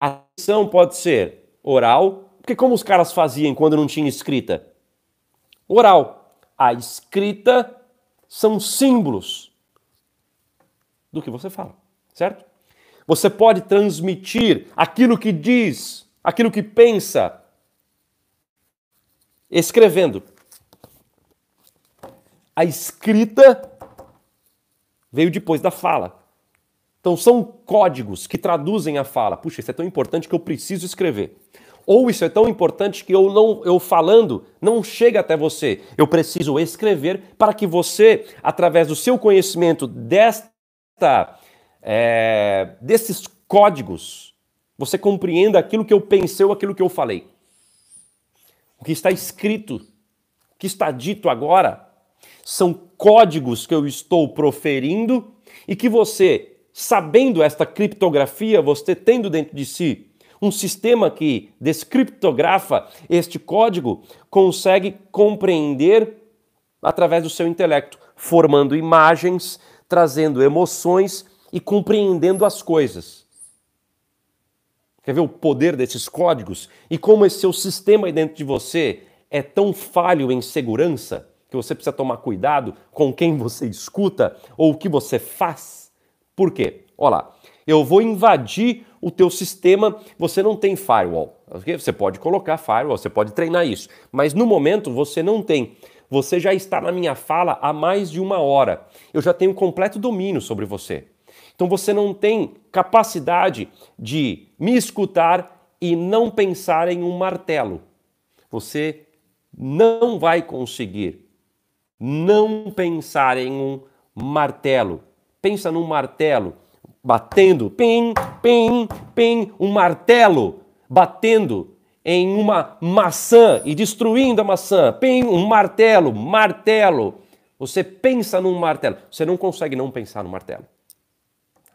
A ação pode ser oral, porque como os caras faziam quando não tinha escrita? Oral. A escrita são símbolos do que você fala, certo? Você pode transmitir aquilo que diz, aquilo que pensa, escrevendo. A escrita veio depois da fala. Então são códigos que traduzem a fala. Puxa, isso é tão importante que eu preciso escrever. Ou isso é tão importante que eu não eu falando não chega até você. Eu preciso escrever para que você, através do seu conhecimento desta é, desses códigos, você compreenda aquilo que eu pensei ou aquilo que eu falei o que está escrito, o que está dito agora, são códigos que eu estou proferindo e que você, sabendo esta criptografia, você tendo dentro de si um sistema que descriptografa este código, consegue compreender através do seu intelecto, formando imagens, trazendo emoções e compreendendo as coisas. Quer ver o poder desses códigos? E como esse seu sistema aí dentro de você é tão falho em segurança que você precisa tomar cuidado com quem você escuta ou o que você faz? Por quê? Olha lá, eu vou invadir o teu sistema, você não tem firewall. Você pode colocar firewall, você pode treinar isso, mas no momento você não tem. Você já está na minha fala há mais de uma hora. Eu já tenho completo domínio sobre você. Então você não tem capacidade de me escutar e não pensar em um martelo. Você não vai conseguir não pensar em um martelo. Pensa num martelo batendo, pim, pim, pim, um martelo batendo em uma maçã e destruindo a maçã. Pim, um martelo, martelo. Você pensa num martelo. Você não consegue não pensar no martelo.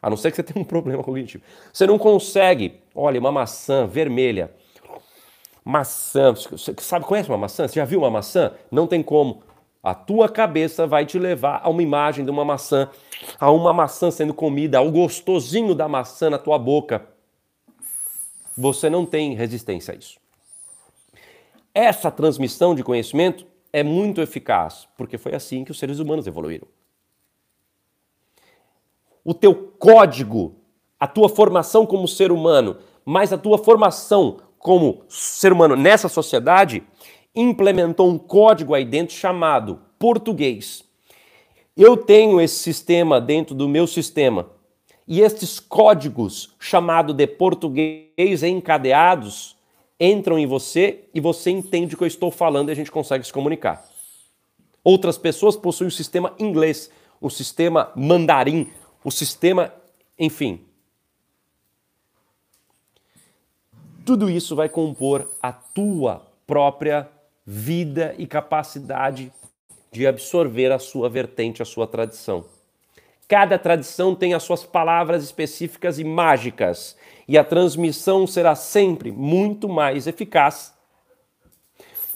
A não ser que você tenha um problema cognitivo. Você não consegue, olha, uma maçã vermelha. Maçã, você sabe, conhece uma maçã? Você já viu uma maçã? Não tem como. A tua cabeça vai te levar a uma imagem de uma maçã, a uma maçã sendo comida, ao gostosinho da maçã na tua boca. Você não tem resistência a isso. Essa transmissão de conhecimento é muito eficaz, porque foi assim que os seres humanos evoluíram o teu código, a tua formação como ser humano, mais a tua formação como ser humano nessa sociedade, implementou um código aí dentro chamado português. Eu tenho esse sistema dentro do meu sistema. E estes códigos, chamado de português encadeados, entram em você e você entende o que eu estou falando e a gente consegue se comunicar. Outras pessoas possuem o sistema inglês, o sistema mandarim, o sistema, enfim. Tudo isso vai compor a tua própria vida e capacidade de absorver a sua vertente, a sua tradição. Cada tradição tem as suas palavras específicas e mágicas, e a transmissão será sempre muito mais eficaz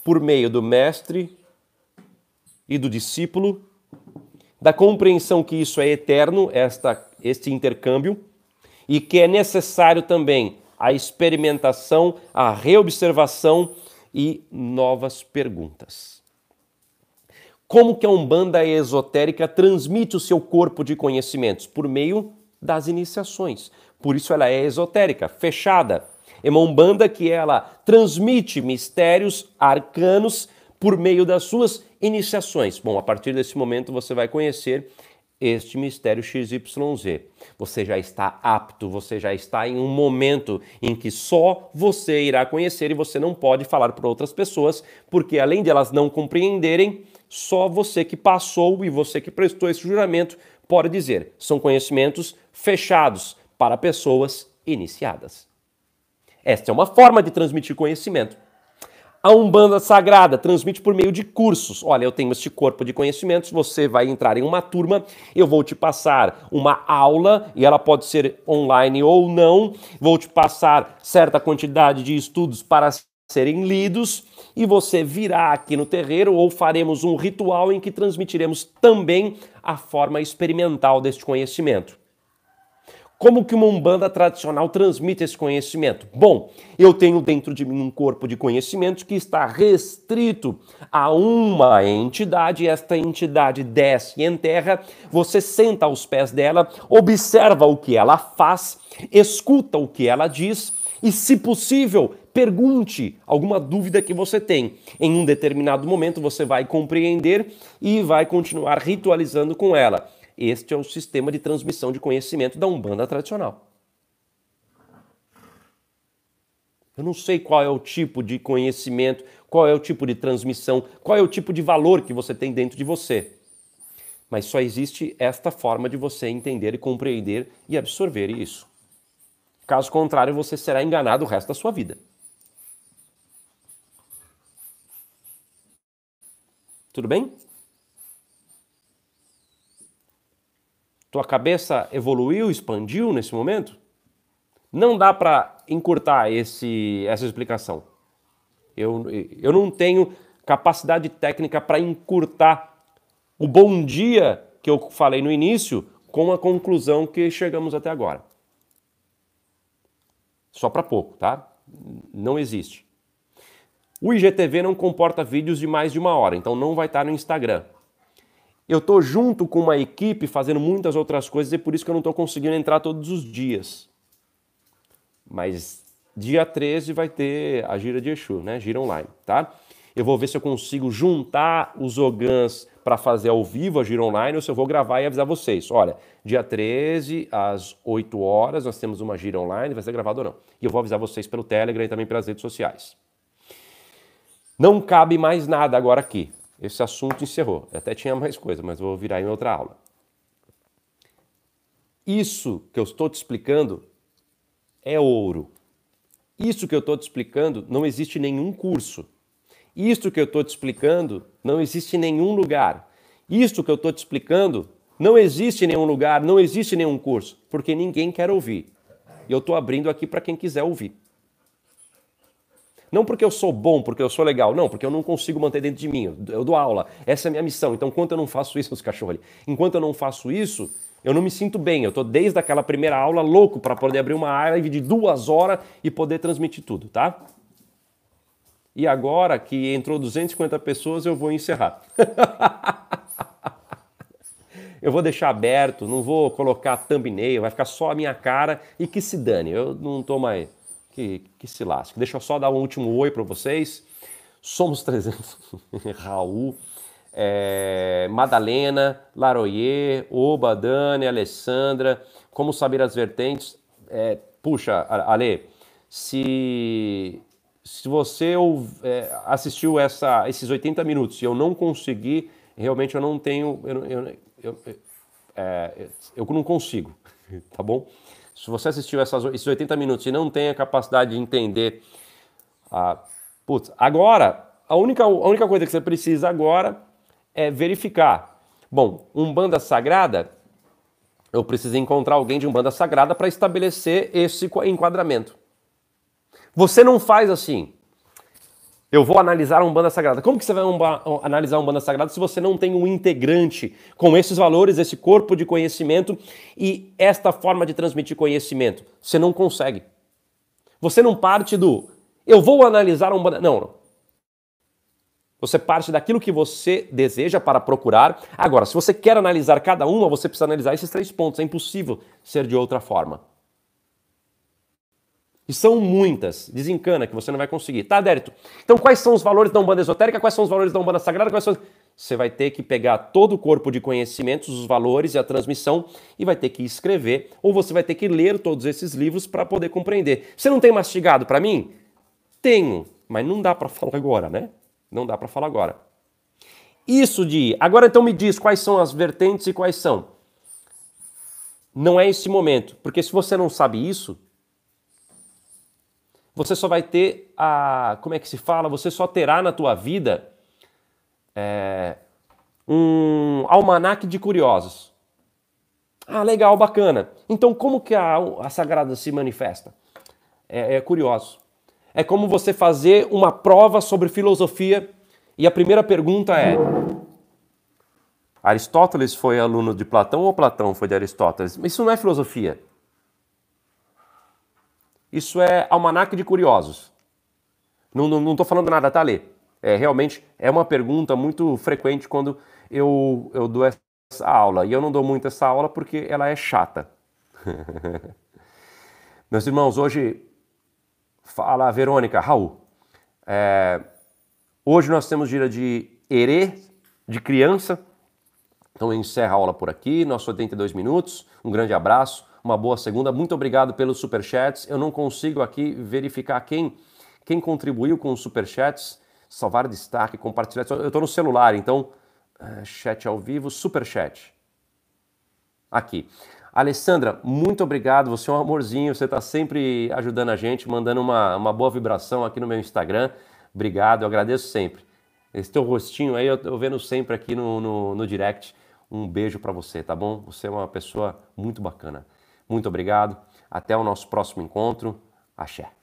por meio do mestre e do discípulo, da compreensão que isso é eterno, esta, este intercâmbio, e que é necessário também a experimentação, a reobservação e novas perguntas. Como que a Umbanda esotérica transmite o seu corpo de conhecimentos? Por meio das iniciações. Por isso ela é esotérica, fechada. É uma Umbanda que ela transmite mistérios arcanos por meio das suas iniciações. Bom, a partir desse momento você vai conhecer este mistério XYZ. Você já está apto, você já está em um momento em que só você irá conhecer e você não pode falar para outras pessoas, porque além de elas não compreenderem, só você que passou e você que prestou esse juramento pode dizer. São conhecimentos fechados para pessoas iniciadas. Esta é uma forma de transmitir conhecimento. A Umbanda Sagrada transmite por meio de cursos. Olha, eu tenho este corpo de conhecimentos, você vai entrar em uma turma, eu vou te passar uma aula, e ela pode ser online ou não, vou te passar certa quantidade de estudos para serem lidos, e você virá aqui no terreiro ou faremos um ritual em que transmitiremos também a forma experimental deste conhecimento. Como que uma Umbanda tradicional transmite esse conhecimento? Bom, eu tenho dentro de mim um corpo de conhecimentos que está restrito a uma entidade, esta entidade desce e enterra, você senta aos pés dela, observa o que ela faz, escuta o que ela diz e, se possível, pergunte alguma dúvida que você tem. Em um determinado momento você vai compreender e vai continuar ritualizando com ela. Este é o sistema de transmissão de conhecimento da Umbanda tradicional. Eu não sei qual é o tipo de conhecimento, qual é o tipo de transmissão, qual é o tipo de valor que você tem dentro de você. Mas só existe esta forma de você entender e compreender e absorver isso. Caso contrário, você será enganado o resto da sua vida. Tudo bem? Tua cabeça evoluiu, expandiu nesse momento? Não dá para encurtar esse, essa explicação. Eu, eu não tenho capacidade técnica para encurtar o bom dia que eu falei no início com a conclusão que chegamos até agora. Só para pouco, tá? Não existe. O IGTV não comporta vídeos de mais de uma hora, então não vai estar no Instagram. Eu estou junto com uma equipe fazendo muitas outras coisas e por isso que eu não estou conseguindo entrar todos os dias. Mas dia 13 vai ter a gira de Exu, né? Gira online, tá? Eu vou ver se eu consigo juntar os ogãs para fazer ao vivo a gira online ou se eu vou gravar e avisar vocês. Olha, dia 13 às 8 horas nós temos uma gira online, vai ser gravado ou não. E eu vou avisar vocês pelo Telegram e também pelas redes sociais. Não cabe mais nada agora aqui esse assunto encerrou. Até tinha mais coisa, mas vou virar em outra aula. Isso que eu estou te explicando é ouro. Isso que eu estou te explicando não existe nenhum curso. Isto que eu estou te explicando não existe nenhum lugar. Isto que eu estou te explicando não existe nenhum lugar, não existe nenhum curso, porque ninguém quer ouvir. E eu estou abrindo aqui para quem quiser ouvir. Não porque eu sou bom, porque eu sou legal, não, porque eu não consigo manter dentro de mim. Eu dou aula, essa é a minha missão. Então, enquanto eu não faço isso, [LAUGHS] os cachorros ali, enquanto eu não faço isso, eu não me sinto bem. Eu estou desde aquela primeira aula louco para poder abrir uma live de duas horas e poder transmitir tudo, tá? E agora que entrou 250 pessoas, eu vou encerrar. [LAUGHS] eu vou deixar aberto, não vou colocar thumbnail, vai ficar só a minha cara e que se dane. Eu não estou mais que, que se lasque. Deixa eu só dar um último oi para vocês. Somos 300. [LAUGHS] Raul, é, Madalena, Laroyer, Oba, Dani, Alessandra. Como saber as vertentes? É, puxa, Ale, se, se você é, assistiu essa, esses 80 minutos e eu não consegui, realmente eu não tenho. Eu, eu, eu, é, eu não consigo, [LAUGHS] tá bom? Se você assistiu essas, esses 80 minutos e não tem a capacidade de entender, ah, putz, agora, a única, a única coisa que você precisa agora é verificar. Bom, um banda sagrada, eu preciso encontrar alguém de um banda sagrada para estabelecer esse enquadramento. Você não faz assim. Eu vou analisar um banda sagrada. Como que você vai um analisar um banda sagrada se você não tem um integrante com esses valores, esse corpo de conhecimento e esta forma de transmitir conhecimento? Você não consegue. Você não parte do eu vou analisar um banda. Não, não. Você parte daquilo que você deseja para procurar. Agora, se você quer analisar cada uma, você precisa analisar esses três pontos. É impossível ser de outra forma. E são muitas. Desencana que você não vai conseguir. Tá, Dérito? Então, quais são os valores da Umbanda esotérica? Quais são os valores da Umbanda sagrada? Quais são... Você vai ter que pegar todo o corpo de conhecimentos, os valores e a transmissão e vai ter que escrever, ou você vai ter que ler todos esses livros para poder compreender. Você não tem mastigado para mim? Tenho, mas não dá para falar agora, né? Não dá para falar agora. Isso de. Agora então me diz quais são as vertentes e quais são. Não é esse momento, porque se você não sabe isso, você só vai ter a. Como é que se fala? Você só terá na tua vida é, um almanaque de curiosos. Ah, legal, bacana. Então, como que a, a Sagrada se manifesta? É, é curioso. É como você fazer uma prova sobre filosofia e a primeira pergunta é: Aristóteles foi aluno de Platão ou Platão foi de Aristóteles? Isso não é filosofia. Isso é almanaque de curiosos. Não estou falando nada, tá, Lê? É, realmente é uma pergunta muito frequente quando eu, eu dou essa aula. E eu não dou muito essa aula porque ela é chata. [LAUGHS] Meus irmãos, hoje fala Verônica, Raul. É, hoje nós temos dia de erê, de criança. Então encerra a aula por aqui, nossos 82 minutos. Um grande abraço uma boa segunda. Muito obrigado pelos superchats. Eu não consigo aqui verificar quem, quem contribuiu com os superchats. Salvar destaque, compartilhar. Eu estou no celular, então, uh, chat ao vivo, superchat. Aqui. Alessandra, muito obrigado. Você é um amorzinho. Você está sempre ajudando a gente, mandando uma, uma boa vibração aqui no meu Instagram. Obrigado, eu agradeço sempre. Esse teu rostinho aí, eu, eu vendo sempre aqui no, no, no direct. Um beijo para você, tá bom? Você é uma pessoa muito bacana. Muito obrigado. Até o nosso próximo encontro. Axé.